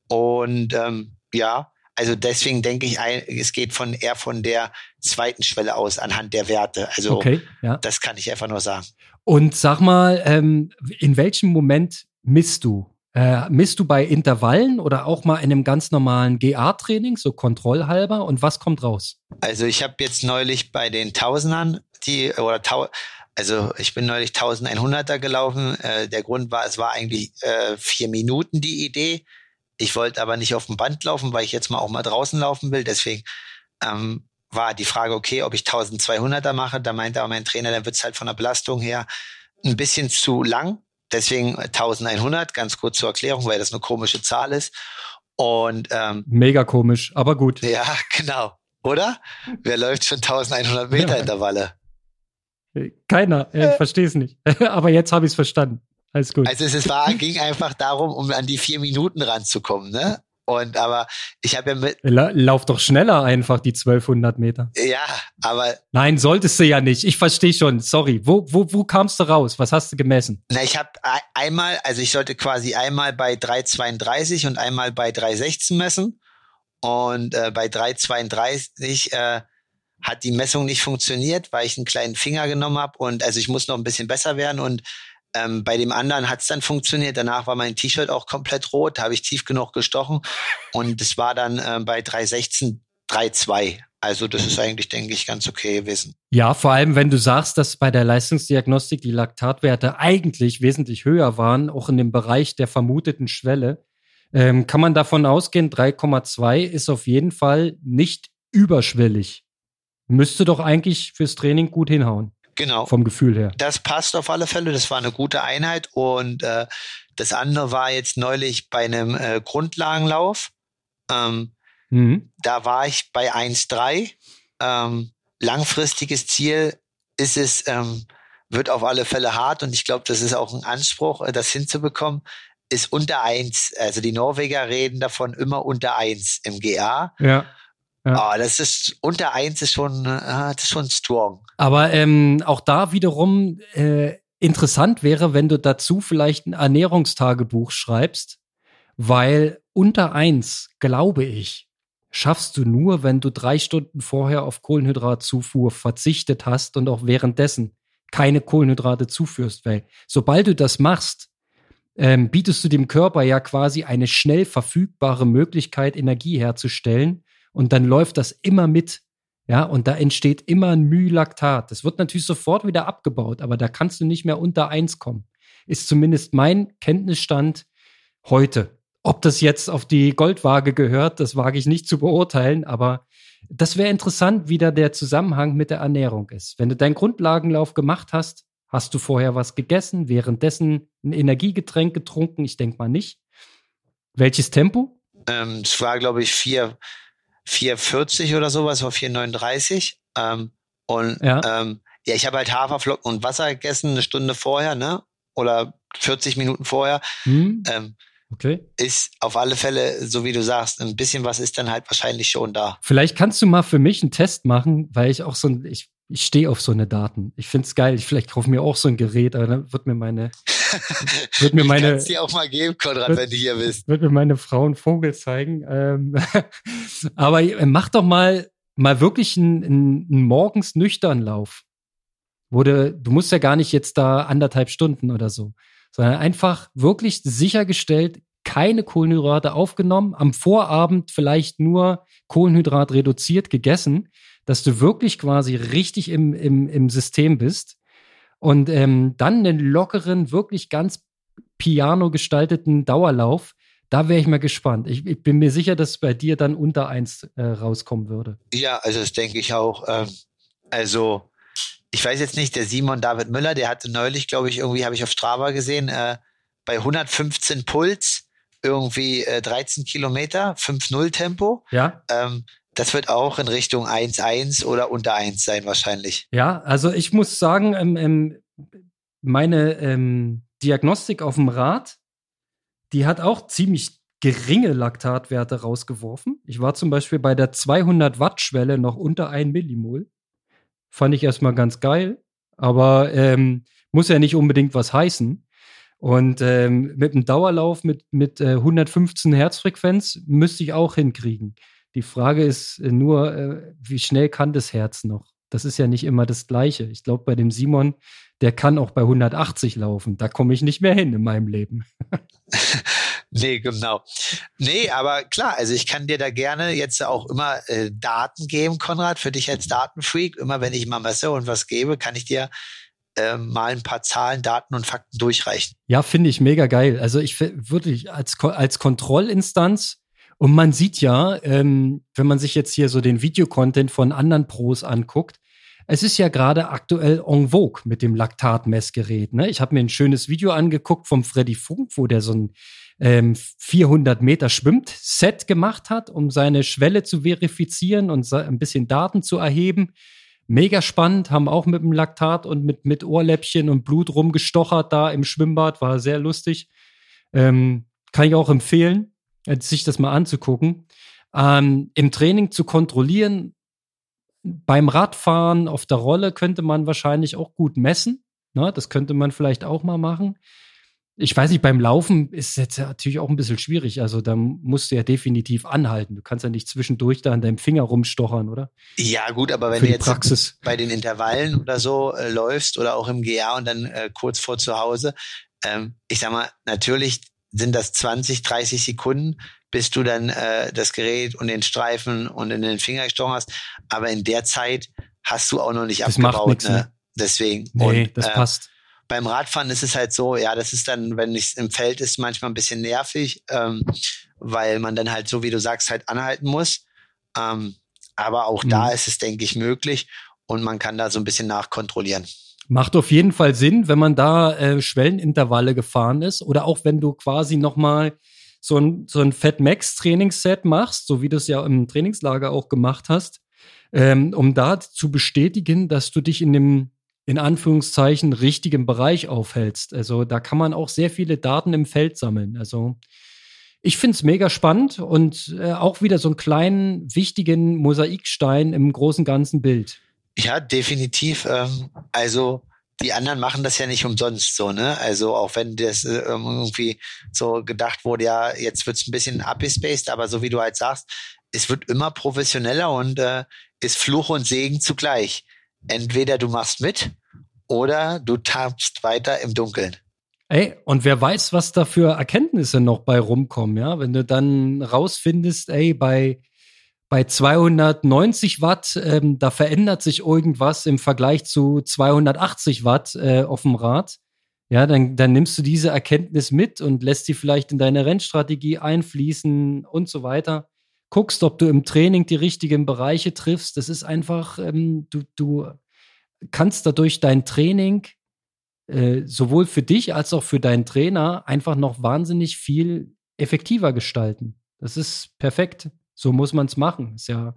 Und ähm, ja, also deswegen denke ich, es geht von eher von der zweiten Schwelle aus anhand der Werte. Also okay, ja. das kann ich einfach nur sagen. Und sag mal, ähm, in welchem Moment misst du? Äh, misst du bei Intervallen oder auch mal in einem ganz normalen GA-Training, so kontrollhalber? Und was kommt raus? Also ich habe jetzt neulich bei den Tausendern, die oder Tau also ich bin neulich 1100er gelaufen. Äh, der Grund war, es war eigentlich äh, vier Minuten die Idee. Ich wollte aber nicht auf dem Band laufen, weil ich jetzt mal auch mal draußen laufen will. Deswegen ähm, war die Frage, okay, ob ich 1200er mache. Da meinte aber mein Trainer, dann wird es halt von der Belastung her ein bisschen zu lang. Deswegen 1100, ganz kurz zur Erklärung, weil das eine komische Zahl ist. Und ähm, mega komisch, aber gut. Ja, genau. Oder? Wer läuft schon 1100 Meter ja. Intervalle? Keiner. Ich äh. verstehe es nicht. aber jetzt habe ich es verstanden. Alles gut. Also es war, ging einfach darum, um an die vier Minuten ranzukommen, ne? Und aber ich habe ja mit. Lauf doch schneller einfach die 1200 Meter. Ja, aber. Nein, solltest du ja nicht. Ich verstehe schon. Sorry. Wo, wo, wo kamst du raus? Was hast du gemessen? Na, ich habe einmal, also ich sollte quasi einmal bei 3,32 und einmal bei 3,16 messen. Und äh, bei 3,32 äh, hat die Messung nicht funktioniert, weil ich einen kleinen Finger genommen habe und also ich muss noch ein bisschen besser werden und ähm, bei dem anderen hat es dann funktioniert. Danach war mein T-Shirt auch komplett rot, habe ich tief genug gestochen und es war dann äh, bei 316 3,2. Also das ist eigentlich, denke ich, ganz okay gewesen. Ja, vor allem, wenn du sagst, dass bei der Leistungsdiagnostik die Laktatwerte eigentlich wesentlich höher waren, auch in dem Bereich der vermuteten Schwelle, ähm, kann man davon ausgehen, 3,2 ist auf jeden Fall nicht überschwellig. Müsste doch eigentlich fürs Training gut hinhauen. Genau. Vom Gefühl her. Das passt auf alle Fälle. Das war eine gute Einheit. Und äh, das andere war jetzt neulich bei einem äh, Grundlagenlauf. Ähm, Mhm. Da war ich bei 1,3. Ähm, langfristiges Ziel ist es, ähm, wird auf alle Fälle hart und ich glaube, das ist auch ein Anspruch, äh, das hinzubekommen, ist unter 1. Also die Norweger reden davon immer unter 1 im GA. Ja. Ja. Oh, das ist unter 1 ist schon, äh, das ist schon strong. Aber ähm, auch da wiederum äh, interessant wäre, wenn du dazu vielleicht ein Ernährungstagebuch schreibst, weil unter 1, glaube ich, schaffst du nur, wenn du drei Stunden vorher auf Kohlenhydratzufuhr verzichtet hast und auch währenddessen keine Kohlenhydrate zuführst, weil sobald du das machst, ähm, bietest du dem Körper ja quasi eine schnell verfügbare Möglichkeit, Energie herzustellen und dann läuft das immer mit. Ja, und da entsteht immer ein Mylaktat. Das wird natürlich sofort wieder abgebaut, aber da kannst du nicht mehr unter eins kommen. Ist zumindest mein Kenntnisstand heute. Ob das jetzt auf die Goldwaage gehört, das wage ich nicht zu beurteilen, aber das wäre interessant, wie da der Zusammenhang mit der Ernährung ist. Wenn du deinen Grundlagenlauf gemacht hast, hast du vorher was gegessen, währenddessen ein Energiegetränk getrunken? Ich denke mal nicht. Welches Tempo? Ähm, es war, glaube ich, 4, 4,40 oder sowas, war 4,39. Ähm, und ja, ähm, ja ich habe halt Haferflocken und Wasser gegessen, eine Stunde vorher, ne? Oder 40 Minuten vorher. Hm. Ähm, Okay. Ist auf alle Fälle, so wie du sagst, ein bisschen was ist dann halt wahrscheinlich schon da. Vielleicht kannst du mal für mich einen Test machen, weil ich auch so ein, ich, ich stehe auf so eine Daten. Ich finde es geil. Ich vielleicht kaufe mir auch so ein Gerät, aber dann wird mir meine, wird mir meine. Kannst dir auch mal geben, Konrad, wird, wenn du hier bist. Wird mir meine Frau einen Vogel zeigen. Ähm, aber mach doch mal, mal wirklich einen, einen morgens nüchtern Lauf. Wurde, du musst ja gar nicht jetzt da anderthalb Stunden oder so sondern einfach wirklich sichergestellt, keine Kohlenhydrate aufgenommen, am Vorabend vielleicht nur Kohlenhydrat reduziert gegessen, dass du wirklich quasi richtig im, im, im System bist und ähm, dann einen lockeren, wirklich ganz piano gestalteten Dauerlauf. Da wäre ich mal gespannt. Ich, ich, bin mir sicher, dass bei dir dann unter eins äh, rauskommen würde. Ja, also das denke ich auch. Ähm, also ich weiß jetzt nicht, der Simon David Müller, der hatte neulich, glaube ich, irgendwie habe ich auf Strava gesehen, äh, bei 115 Puls irgendwie äh, 13 Kilometer, 5-0 Tempo. Ja. Ähm, das wird auch in Richtung 1-1 oder unter 1 sein wahrscheinlich. Ja, also ich muss sagen, ähm, ähm, meine ähm, Diagnostik auf dem Rad, die hat auch ziemlich geringe Laktatwerte rausgeworfen. Ich war zum Beispiel bei der 200 Watt Schwelle noch unter 1 Millimol. Fand ich erstmal ganz geil, aber ähm, muss ja nicht unbedingt was heißen. Und ähm, mit einem Dauerlauf mit, mit äh, 115 Herzfrequenz müsste ich auch hinkriegen. Die Frage ist äh, nur, äh, wie schnell kann das Herz noch? Das ist ja nicht immer das Gleiche. Ich glaube, bei dem Simon, der kann auch bei 180 laufen. Da komme ich nicht mehr hin in meinem Leben. Nee, genau. Nee, aber klar, also ich kann dir da gerne jetzt auch immer äh, Daten geben, Konrad, für dich als Datenfreak. Immer wenn ich mal messe und was gebe, kann ich dir äh, mal ein paar Zahlen, Daten und Fakten durchreichen. Ja, finde ich mega geil. Also ich wirklich als, als Kontrollinstanz und man sieht ja, ähm, wenn man sich jetzt hier so den Videocontent von anderen Pros anguckt, es ist ja gerade aktuell en vogue mit dem Laktatmessgerät. Ne? Ich habe mir ein schönes Video angeguckt vom Freddy Funk, wo der so ein ähm, 400 Meter Schwimmt-Set gemacht hat, um seine Schwelle zu verifizieren und ein bisschen Daten zu erheben. Mega spannend, haben auch mit dem Laktat und mit, mit Ohrläppchen und Blut rumgestochert da im Schwimmbad, war sehr lustig. Ähm, kann ich auch empfehlen, sich das mal anzugucken. Ähm, Im Training zu kontrollieren, beim Radfahren auf der Rolle könnte man wahrscheinlich auch gut messen. Ne? Das könnte man vielleicht auch mal machen. ich weiß nicht, beim Laufen ist jetzt natürlich auch ein bisschen schwierig. Also da musst du ja definitiv anhalten. Du kannst ja nicht zwischendurch da an deinem Finger rumstochern, oder? Ja, gut, aber wenn Für du jetzt Praxis. bei den Intervallen oder so äh, läufst oder auch im GA und dann äh, kurz vor zu Hause, ähm, ich sag mal, natürlich sind das 20, 30 Sekunden, bis du dann äh, das Gerät und den Streifen und in den Finger gestochen hast. Aber in der Zeit hast du auch noch nicht Das abgebaut. nix, ne? ne? Deswegen. Nee, und, das äh, passt. beim Radfahren ist es halt so, ja, das ist dann, wenn es im Feld ist, manchmal ein bisschen nervig, ähm, weil man dann halt, so wie du sagst, halt anhalten muss. Ähm, aber auch da Mhm. ist es, denke ich, möglich und man kann da so ein bisschen nachkontrollieren. Macht auf jeden Fall Sinn, wenn man da äh, Schwellenintervalle gefahren ist oder auch wenn du quasi nochmal so ein, so ein Fat Max Trainingsset machst, so wie du es ja im Trainingslager auch gemacht hast, ähm, um da zu bestätigen, dass du dich in dem in Anführungszeichen richtigen Bereich aufhältst. Also da kann man auch sehr viele Daten im Feld sammeln. Also ich finde es mega spannend und äh, auch wieder so einen kleinen, wichtigen Mosaikstein im großen ganzen Bild. Ja, definitiv. Ähm, also die anderen machen das ja nicht umsonst so, ne? Also auch wenn das äh, irgendwie so gedacht wurde, ja, jetzt wird's ein bisschen abgespaced, aber so wie du halt sagst, es wird immer professioneller und äh, ist Fluch und Segen zugleich. Entweder du machst mit oder du tappst weiter im Dunkeln. Ey, und wer weiß, was da für Erkenntnisse noch bei rumkommen, ja? Wenn du dann rausfindest, ey, bei, bei 290 Watt, ähm, da verändert sich irgendwas im Vergleich zu 280 Watt äh, auf dem Rad. Ja, dann, dann nimmst du diese Erkenntnis mit und lässt sie vielleicht in deine Rennstrategie einfließen und so weiter. Guckst, ob du im Training die richtigen Bereiche triffst. Das ist einfach, ähm, du, du kannst dadurch dein Training äh, sowohl für dich als auch für deinen Trainer einfach noch wahnsinnig viel effektiver gestalten. Das ist perfekt. So muss man es machen. Ist ja,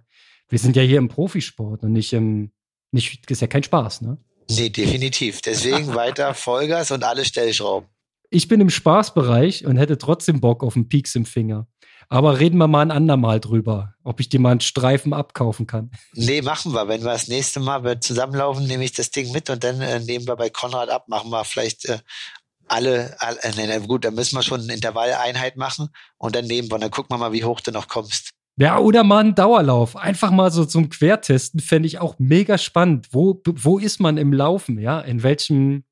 wir sind ja hier im Profisport und nicht im, nicht, ist ja kein Spaß, ne? Nee, definitiv. Deswegen weiter Vollgas und alle Stellschrauben. Ich bin im Spaßbereich und hätte trotzdem Bock auf einen Pieks im Finger. Aber reden wir mal ein andermal drüber, ob ich dir mal einen Streifen abkaufen kann. Nee, machen wir. Wenn wir das nächste Mal zusammenlaufen, nehme ich das Ding mit und dann äh, nehmen wir bei Konrad ab, machen wir vielleicht äh, alle, alle äh, gut, dann müssen wir schon eine Intervalleinheit machen und dann nehmen wir, dann gucken wir mal, wie hoch du noch kommst. Ja, oder mal einen Dauerlauf. Einfach mal so zum Quertesten fände ich auch mega spannend. Wo, wo ist man im Laufen, ja? In welchem,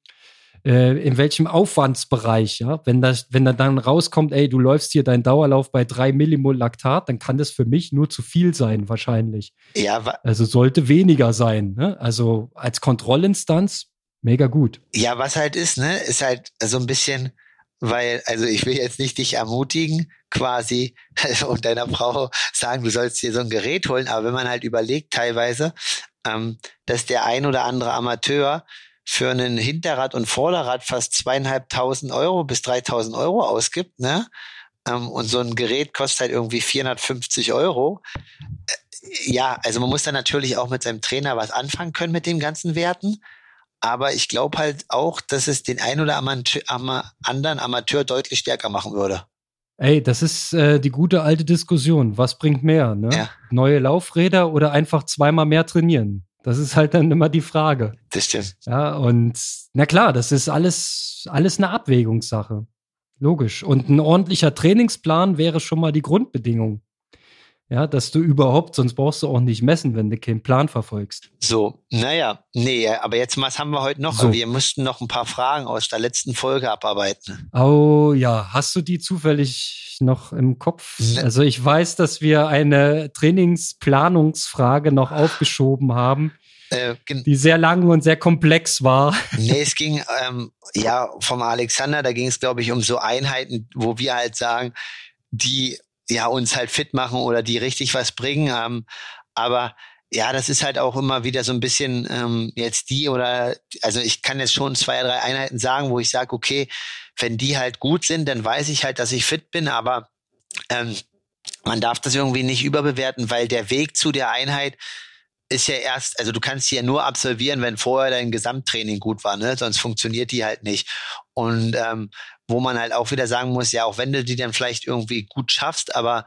äh, in welchem Aufwandsbereich, ja? Wenn das, wenn da dann rauskommt, ey, du läufst hier deinen Dauerlauf bei drei Millimol Laktat, dann kann das für mich nur zu viel sein, wahrscheinlich. Ja, wa Also sollte weniger sein, ne? Also als Kontrollinstanz mega gut. ja, was halt ist, ne, ist halt so ein bisschen, weil, also ich will jetzt nicht dich ermutigen, quasi, und deiner Frau sagen, du sollst dir so ein Gerät holen, aber wenn man halt überlegt teilweise, ähm, dass der ein oder andere Amateur für einen Hinterrad und Vorderrad fast zweieinhalbtausend Euro bis dreitausend Euro ausgibt, ne? Ähm, und so ein Gerät kostet halt irgendwie 450 Euro. Äh, Ja, also man muss dann natürlich auch mit seinem Trainer was anfangen können mit den ganzen Werten. Aber ich glaube halt auch, dass es den ein oder anderen Amateur deutlich stärker machen würde. Ey, das ist äh, die gute alte Diskussion. Was bringt mehr, ne? Ja. Neue Laufräder oder einfach zweimal mehr trainieren? Das ist halt dann immer die Frage. Das stimmt. Ja, und na klar, das ist alles, alles eine Abwägungssache. Logisch. Und ein ordentlicher Trainingsplan wäre schon mal die Grundbedingung. Ja, dass du überhaupt, sonst brauchst du auch nicht messen, wenn du keinen Plan verfolgst. So, naja, nee, aber jetzt, was haben wir heute noch? So. Wir mussten noch ein paar Fragen aus der letzten Folge abarbeiten. Oh ja, hast du die zufällig noch im Kopf? Ne. Also ich weiß, dass wir eine Trainingsplanungsfrage noch aufgeschoben haben, Äh, die sehr lang und sehr komplex war. nee, es ging, ähm, ja, vom Alexander, da ging es, glaube ich, um so Einheiten, wo wir halt sagen, die ja uns halt fit machen oder die richtig was bringen. Ähm, aber ja, das ist halt auch immer wieder so ein bisschen ähm, jetzt die oder also ich kann jetzt schon zwei, drei Einheiten sagen, wo ich sage, okay, wenn die halt gut sind, dann weiß ich halt, dass ich fit bin, aber ähm, man darf das irgendwie nicht überbewerten, weil der Weg zu der Einheit ist ja erst, also du kannst die ja nur absolvieren, wenn vorher dein Gesamttraining gut war, ne? Sonst funktioniert die halt nicht. Und ähm, wo man halt auch wieder sagen muss, ja, auch wenn du die dann vielleicht irgendwie gut schaffst, aber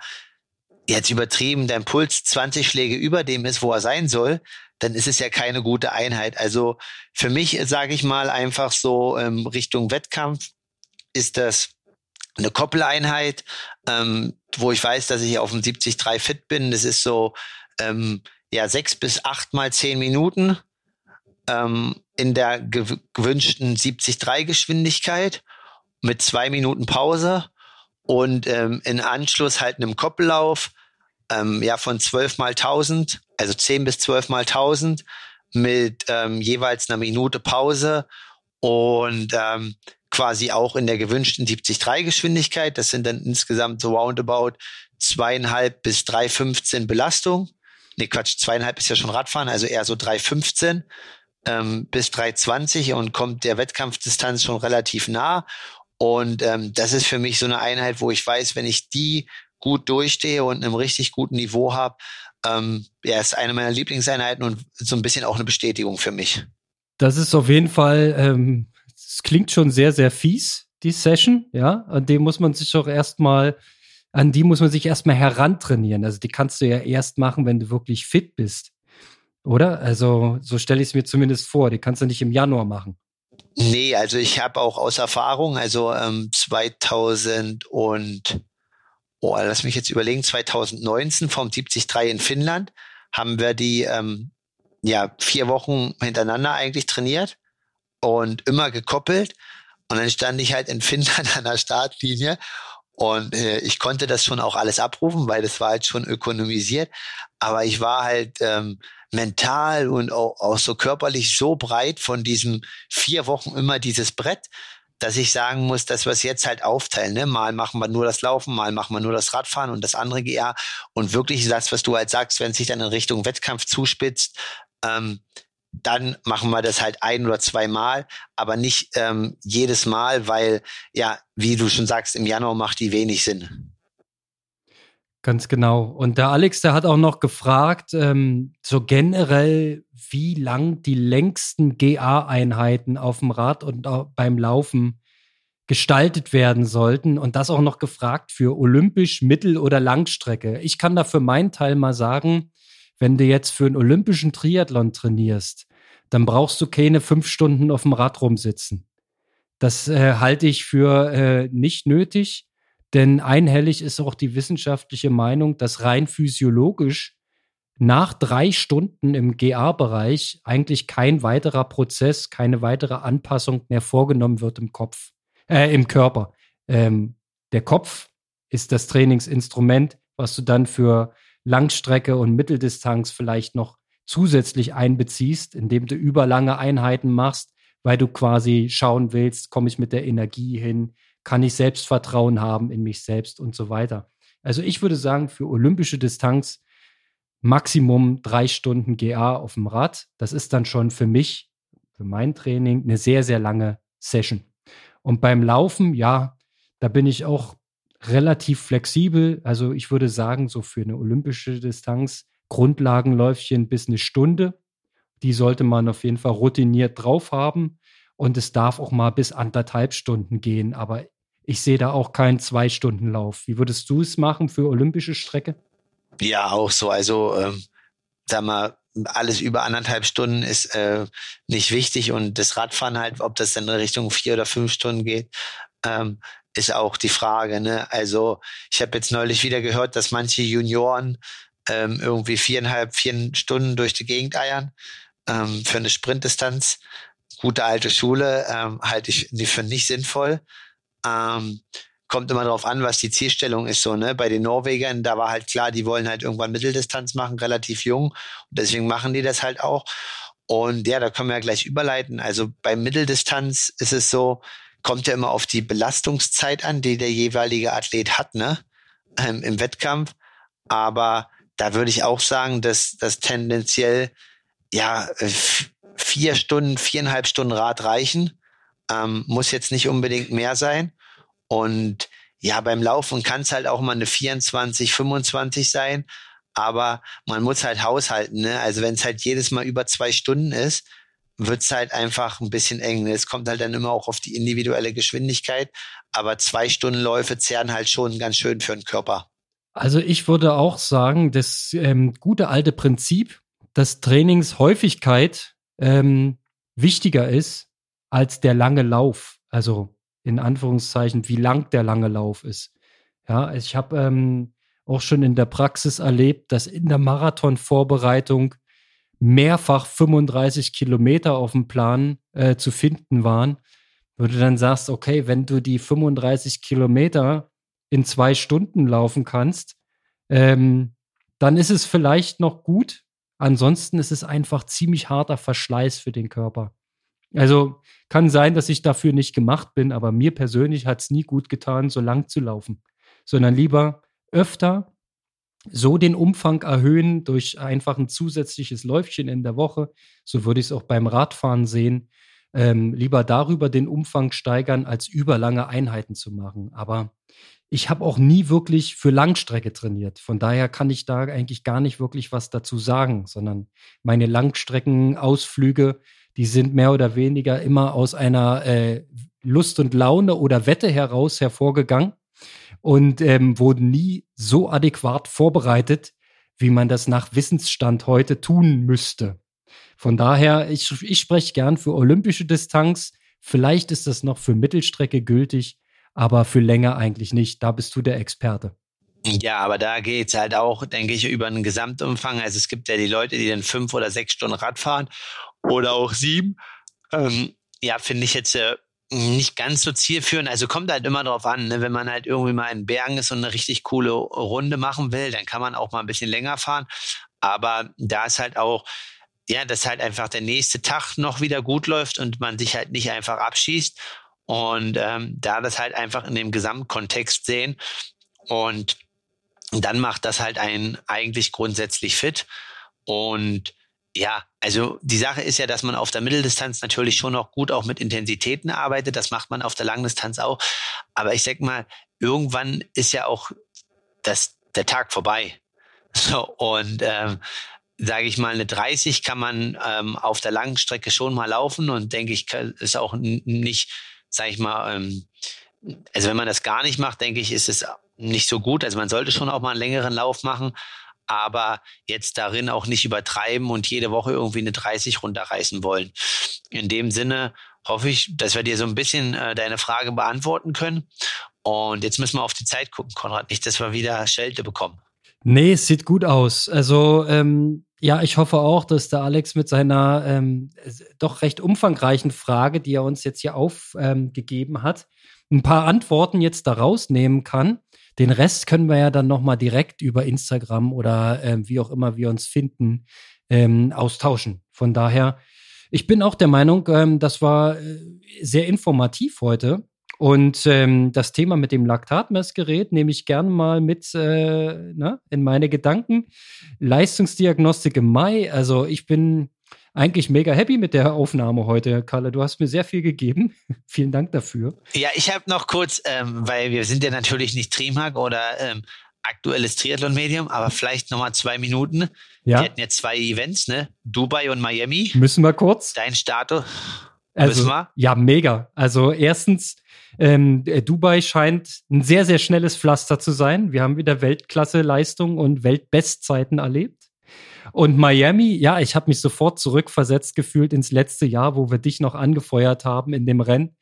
jetzt übertrieben dein Puls 20 Schläge über dem ist, wo er sein soll, dann ist es ja keine gute Einheit. Also für mich, sage ich mal, einfach so ähm, Richtung Wettkampf ist das eine Koppeleinheit, ähm, wo ich weiß, dass ich auf dem 70-3 fit bin. Das ist so ähm, ja sechs bis acht mal zehn Minuten ähm, in der gewünschten 70-3 Geschwindigkeit mit zwei Minuten Pause und ähm, in Anschluss halt einem Koppellauf ähm, ja von 12 mal 1000, also 10 bis 12 mal 1000 mit ähm, jeweils einer Minute Pause und ähm, quasi auch in der gewünschten 70-3 Geschwindigkeit. Das sind dann insgesamt so roundabout zweieinhalb bis 3,15 Belastung. Nee, Quatsch, zweieinhalb ist ja schon Radfahren, also eher so 3,15 ähm, bis 3,20 und kommt der Wettkampfdistanz schon relativ nah. Und ähm, das ist für mich so eine Einheit, wo ich weiß, wenn ich die gut durchstehe und einem richtig guten Niveau habe, ähm, ja, ist eine meiner Lieblingseinheiten und so ein bisschen auch eine Bestätigung für mich. Das ist auf jeden Fall, ähm, es klingt schon sehr, sehr fies, die Session, ja. An dem muss man sich auch erstmal, an die muss man sich erstmal herantrainieren. Also die kannst du ja erst machen, wenn du wirklich fit bist. Oder? Also, so stelle ich es mir zumindest vor. Die kannst du nicht im Januar machen. Nee, also ich habe auch aus Erfahrung, also ähm, 2000 und oh, lass mich jetzt überlegen, 2019 vom 73 in Finnland haben wir die ähm, ja vier Wochen hintereinander eigentlich trainiert und immer gekoppelt. Und dann stand ich halt in Finnland an der Startlinie und äh, ich konnte das schon auch alles abrufen, weil das war halt schon ökonomisiert. Aber ich war halt ähm, mental und auch, auch so körperlich so breit von diesen vier Wochen immer dieses Brett, dass ich sagen muss, dass wir es jetzt halt aufteilen. Ne? Mal machen wir nur das Laufen, mal machen wir nur das Radfahren und das andere GR. Und wirklich das, was du halt sagst, wenn es sich dann in Richtung Wettkampf zuspitzt, ähm, dann machen wir das halt ein oder zwei Mal, aber nicht ähm, jedes Mal, weil ja, wie du schon sagst, im Januar macht die wenig Sinn. Ganz genau. Und der Alex, der hat auch noch gefragt, ähm, so generell, wie lang die längsten GA-Einheiten auf dem Rad und beim Laufen gestaltet werden sollten. Und das auch noch gefragt für olympisch, Mittel- oder Langstrecke. Ich kann da für meinen Teil mal sagen, wenn du jetzt für einen olympischen Triathlon trainierst, dann brauchst du keine fünf Stunden auf dem Rad rumsitzen. Das äh, halte ich für äh, nicht nötig. Denn einhellig ist auch die wissenschaftliche Meinung, dass rein physiologisch nach drei Stunden im GA-Bereich eigentlich kein weiterer Prozess, keine weitere Anpassung mehr vorgenommen wird im Kopf, äh, im Körper. Ähm, der Kopf ist das Trainingsinstrument, was du dann für Langstrecke und Mitteldistanz vielleicht noch zusätzlich einbeziehst, indem du überlange Einheiten machst, weil du quasi schauen willst, komme ich mit der Energie hin, kann ich Selbstvertrauen haben in mich selbst und so weiter. Also ich würde sagen, für olympische Distanz Maximum drei Stunden GA auf dem Rad. Das ist dann schon für mich, für mein Training, eine sehr, sehr lange Session. Und beim Laufen, ja, da bin ich auch relativ flexibel. Also ich würde sagen, so für eine olympische Distanz Grundlagenläufchen bis eine Stunde. Die sollte man auf jeden Fall routiniert drauf haben. Und es darf auch mal bis anderthalb Stunden gehen. Aber ich sehe da auch keinen Zwei-Stunden-Lauf. Wie würdest du es machen für olympische Strecke? Ja, auch so. Also, ähm, sag mal, alles über anderthalb Stunden ist äh, nicht wichtig und das Radfahren halt, ob das dann in Richtung vier oder fünf Stunden geht, ähm, ist auch die Frage. Ne? Also ich habe jetzt neulich wieder gehört, dass manche Junioren ähm, irgendwie viereinhalb, vier Stunden durch die Gegend eiern ähm, für eine Sprintdistanz. Gute alte Schule ähm, halte ich für nicht sinnvoll. Ähm, kommt immer darauf an, was die Zielstellung ist. So, ne? Bei den Norwegern, da war halt klar, die wollen halt irgendwann Mitteldistanz machen, relativ jung. Und deswegen machen die das halt auch. Und ja, da können wir ja gleich überleiten. Also bei Mitteldistanz ist es so, kommt ja immer auf die Belastungszeit an, die der jeweilige Athlet hat, ne? Ähm, Im Wettkampf. Aber da würde ich auch sagen, dass das tendenziell ja vier Stunden, viereinhalb Stunden Rad reichen. Ähm, muss jetzt nicht unbedingt mehr sein. Und ja, beim Laufen kann es halt auch mal eine 24, 25 sein, aber man muss halt haushalten. Ne? Also wenn es halt jedes Mal über zwei Stunden ist, wird es halt einfach ein bisschen eng. Es kommt halt dann immer auch auf die individuelle Geschwindigkeit, aber zwei Stunden Läufe zehren halt schon ganz schön für den Körper. Also ich würde auch sagen, das ähm, gute alte Prinzip, dass Trainingshäufigkeit ähm, wichtiger ist als der lange Lauf. Also in Anführungszeichen, wie lang der lange Lauf ist. Ja, ich habe ähm, auch schon in der Praxis erlebt, dass in der Marathonvorbereitung mehrfach 35 Kilometer auf dem Plan äh, zu finden waren, wo du dann sagst, okay, wenn du die 35 Kilometer in zwei Stunden laufen kannst, ähm, dann ist es vielleicht noch gut. Ansonsten ist es einfach ziemlich harter Verschleiß für den Körper. Also kann sein, dass ich dafür nicht gemacht bin, aber mir persönlich hat es nie gut getan, so lang zu laufen, sondern lieber öfter so den Umfang erhöhen durch einfach ein zusätzliches Läufchen in der Woche. So würde ich es auch beim Radfahren sehen. Ähm, lieber darüber den Umfang steigern, als überlange Einheiten zu machen. Aber ich habe auch nie wirklich für Langstrecke trainiert. Von daher kann ich da eigentlich gar nicht wirklich was dazu sagen, sondern meine Langstreckenausflüge, die sind mehr oder weniger immer aus einer äh, Lust und Laune oder Wette heraus hervorgegangen und ähm, wurden nie so adäquat vorbereitet, wie man das nach Wissensstand heute tun müsste. Von daher, ich, ich spreche gern für olympische Distanz. Vielleicht ist das noch für Mittelstrecke gültig, aber für länger eigentlich nicht. Da bist du der Experte. Ja, aber da geht's halt auch, denke ich, über einen Gesamtumfang. Also es gibt ja die Leute, die dann fünf oder sechs Stunden Rad fahren oder auch sieben. Ähm, ja, finde ich jetzt äh, nicht ganz so zielführend. Also kommt halt immer drauf an, ne? wenn man halt irgendwie mal in Bergen ist und eine richtig coole Runde machen will, dann kann man auch mal ein bisschen länger fahren. Aber da ist halt auch, ja, dass halt einfach der nächste Tag noch wieder gut läuft und man sich halt nicht einfach abschießt. Und ähm, da das halt einfach in dem Gesamtkontext sehen. Und dann macht das halt einen eigentlich grundsätzlich fit. Und ja, also die Sache ist ja, dass man auf der Mitteldistanz natürlich schon noch gut auch mit Intensitäten arbeitet. Das macht man auf der Langdistanz auch. Aber ich sag mal, irgendwann ist ja auch das, der Tag vorbei. So, und ähm, sage ich mal, eine 30 kann man ähm, auf der langen Strecke schon mal laufen und denke ich, ist auch nicht, sage ich mal, ähm, also wenn man das gar nicht macht, denke ich, ist es nicht so gut. Also man sollte schon auch mal einen längeren Lauf machen, aber jetzt darin auch nicht übertreiben und jede Woche irgendwie eine 30 runterreißen wollen. In dem Sinne hoffe ich, dass wir dir so ein bisschen äh, deine Frage beantworten können. Und jetzt müssen wir auf die Zeit gucken, Konrad, nicht, dass wir wieder Schelte bekommen. Nee, es sieht gut aus. Also ähm, ja, ich hoffe auch, dass der Alex mit seiner ähm, doch recht umfangreichen Frage, die er uns jetzt hier aufgegeben ähm, hat, ein paar Antworten jetzt da rausnehmen kann. Den Rest können wir ja dann nochmal direkt über Instagram oder äh, wie auch immer wir uns finden, ähm, austauschen. Von daher, ich bin auch der Meinung, ähm, das war äh, sehr informativ heute. Und ähm, das Thema mit dem Laktatmessgerät nehme ich gerne mal mit äh, na, in meine Gedanken. Leistungsdiagnostik im Mai. Also ich bin eigentlich mega happy mit der Aufnahme heute, Kalle. Du hast mir sehr viel gegeben. Vielen Dank dafür. Ja, ich habe noch kurz, ähm, weil wir sind ja natürlich nicht Trimark oder ähm, aktuelles Triathlon-Medium, aber vielleicht nochmal zwei Minuten. Ja. Wir hatten jetzt zwei Events, ne? Dubai und Miami. Müssen wir kurz? Dein Status. Also? Ja, mega. Also erstens, ähm, Dubai scheint ein sehr, sehr schnelles Pflaster zu sein. Wir haben wieder Weltklasse-Leistung und Weltbestzeiten erlebt. Und Miami, ja, ich habe mich sofort zurückversetzt gefühlt ins letzte Jahr, wo wir dich noch angefeuert haben in dem Rennen.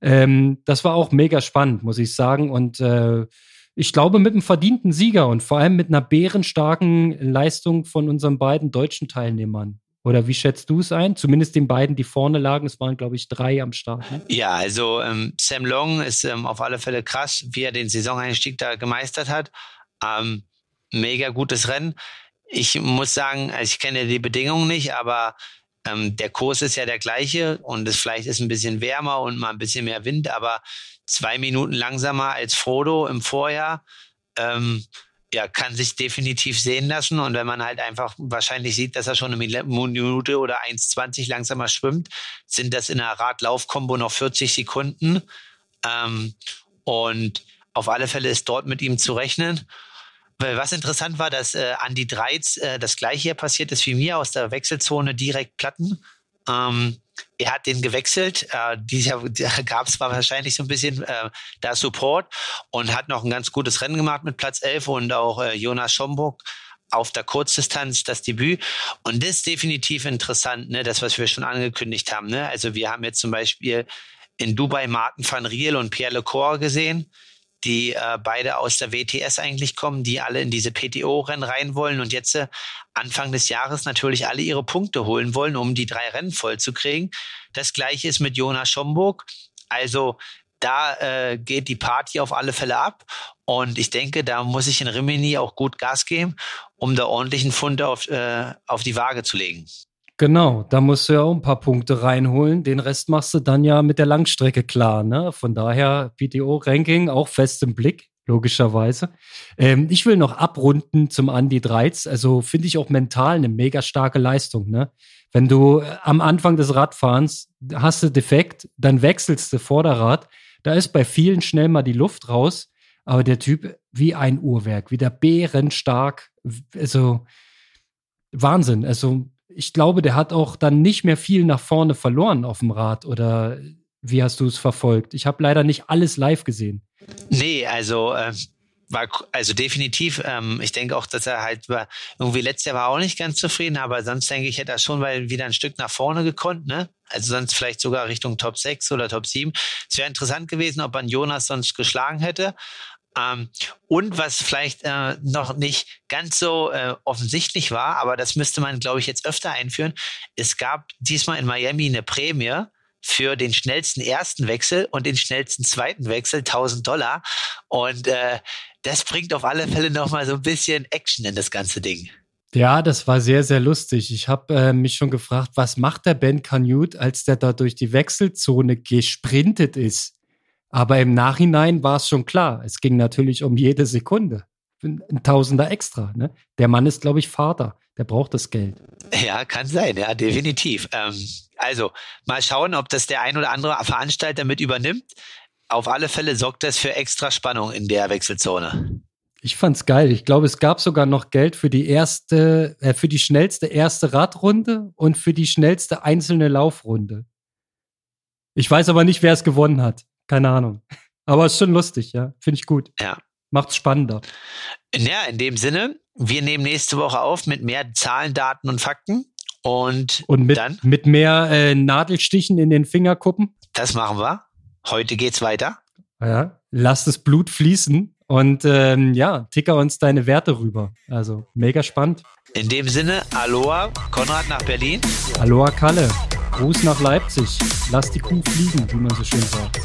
Ähm, das war auch mega spannend, muss ich sagen. Und äh, ich glaube, mit einem verdienten Sieger und vor allem mit einer bärenstarken Leistung von unseren beiden deutschen Teilnehmern. Oder wie schätzt du es ein? Zumindest den beiden, die vorne lagen. Es waren, glaube ich, drei am Start. Ne? Ja, also ähm, Sam Long ist ähm, auf alle Fälle krass, wie er den Saisoneinstieg da gemeistert hat. Ähm, mega gutes Rennen ich muss sagen, also ich kenne die Bedingungen nicht, aber ähm, der Kurs ist ja der gleiche und es vielleicht ist ein bisschen wärmer und mal ein bisschen mehr Wind, aber zwei Minuten langsamer als Frodo im Vorjahr. Ähm, ja, kann sich definitiv sehen lassen. Und wenn man halt einfach wahrscheinlich sieht, dass er schon eine Minute oder 1,20 langsamer schwimmt, sind das in einer Radlaufkombo noch 40 Sekunden. Ähm, und auf alle Fälle ist dort mit ihm zu rechnen. Was interessant war, dass äh, Andy Dreiz äh, das gleiche hier passiert ist wie mir aus der Wechselzone direkt Platten. Ähm, er hat den gewechselt. Äh, dieses Jahr gab es wahrscheinlich so ein bisschen äh, da Support und hat noch ein ganz gutes Rennen gemacht mit Platz 11 und auch äh, Jonas Schomburg auf der Kurzdistanz das Debüt. Und das ist definitiv interessant, ne, das, was wir schon angekündigt haben. Ne? Also wir haben jetzt zum Beispiel in Dubai Martin van Riel und Pierre Lecor gesehen, die äh, beide aus der WTS eigentlich kommen, die alle in diese PTO-Rennen rein wollen und jetzt äh, Anfang des Jahres natürlich alle ihre Punkte holen wollen, um die drei Rennen voll zu kriegen. Das gleiche ist mit Jonas Schomburg. Also da äh, geht die Party auf alle Fälle ab. Und ich denke, da muss ich in Rimini auch gut Gas geben, um da ordentlichen Fund auf, äh, auf die Waage zu legen. Genau, da musst du ja auch ein paar Punkte reinholen. Den Rest machst du dann ja mit der Langstrecke klar. Ne? Von daher PTO-Ranking auch fest im Blick, logischerweise. Ähm, ich will noch abrunden zum Andy Dreiz. Also finde ich auch mental eine mega starke Leistung. Ne? Wenn du äh, am Anfang des Radfahrens hast du defekt, dann wechselst du Vorderrad da ist bei vielen schnell mal die Luft raus, aber der Typ wie ein Uhrwerk, wie der bärenstark, also Wahnsinn. Also ich glaube, der hat auch dann nicht mehr viel nach vorne verloren auf dem Rad oder wie hast du es verfolgt? Ich habe leider nicht alles live gesehen. Nee, also äh, war also definitiv. Ähm, ich denke auch, dass er halt war, irgendwie letztes Jahr war auch nicht ganz zufrieden, aber sonst denke ich, hätte er schon mal wieder ein Stück nach vorne gekonnt, ne? Also sonst vielleicht sogar Richtung Top 6 oder Top 7. Es wäre interessant gewesen, ob man Jonas sonst geschlagen hätte. Ähm, und was vielleicht äh, noch nicht ganz so äh, offensichtlich war, aber das müsste man, glaube ich, jetzt öfter einführen. Es gab diesmal in Miami eine Prämie für den schnellsten ersten Wechsel und den schnellsten zweiten Wechsel 1000 Dollar. Und äh, das bringt auf alle Fälle noch mal so ein bisschen Action in das ganze Ding. Ja, das war sehr, sehr lustig. Ich habe äh, mich schon gefragt, was macht der Ben Canute, als der da durch die Wechselzone gesprintet ist. Aber im Nachhinein war es schon klar. Es ging natürlich um jede Sekunde. Ein Tausender extra. Ne? Der Mann ist, glaube ich, Vater. Der braucht das Geld. Ja, kann sein, ja, definitiv. Ähm, also mal schauen, ob das der ein oder andere Veranstalter mit übernimmt. Auf alle Fälle sorgt das für extra Spannung in der Wechselzone. Ich fand's geil. Ich glaube, es gab sogar noch Geld für die erste, äh, für die schnellste erste Radrunde und für die schnellste einzelne Laufrunde. Ich weiß aber nicht, wer es gewonnen hat. Keine Ahnung. Aber ist schon lustig, ja. Finde ich gut. Ja. Macht's spannender. Ja, in dem Sinne, wir nehmen nächste Woche auf mit mehr Zahlen, Daten und Fakten. Und, und mit, dann? Mit mehr äh, Nadelstichen in den Fingerkuppen. Das machen wir. Heute geht's weiter. Ja, lass das Blut fließen und ähm, ja, ticker uns deine Werte rüber. Also mega spannend. In dem Sinne, Aloha, Konrad nach Berlin. Aloha, Kalle. Gruß nach Leipzig. Lass die Kuh fliegen, wie man so schön sagt.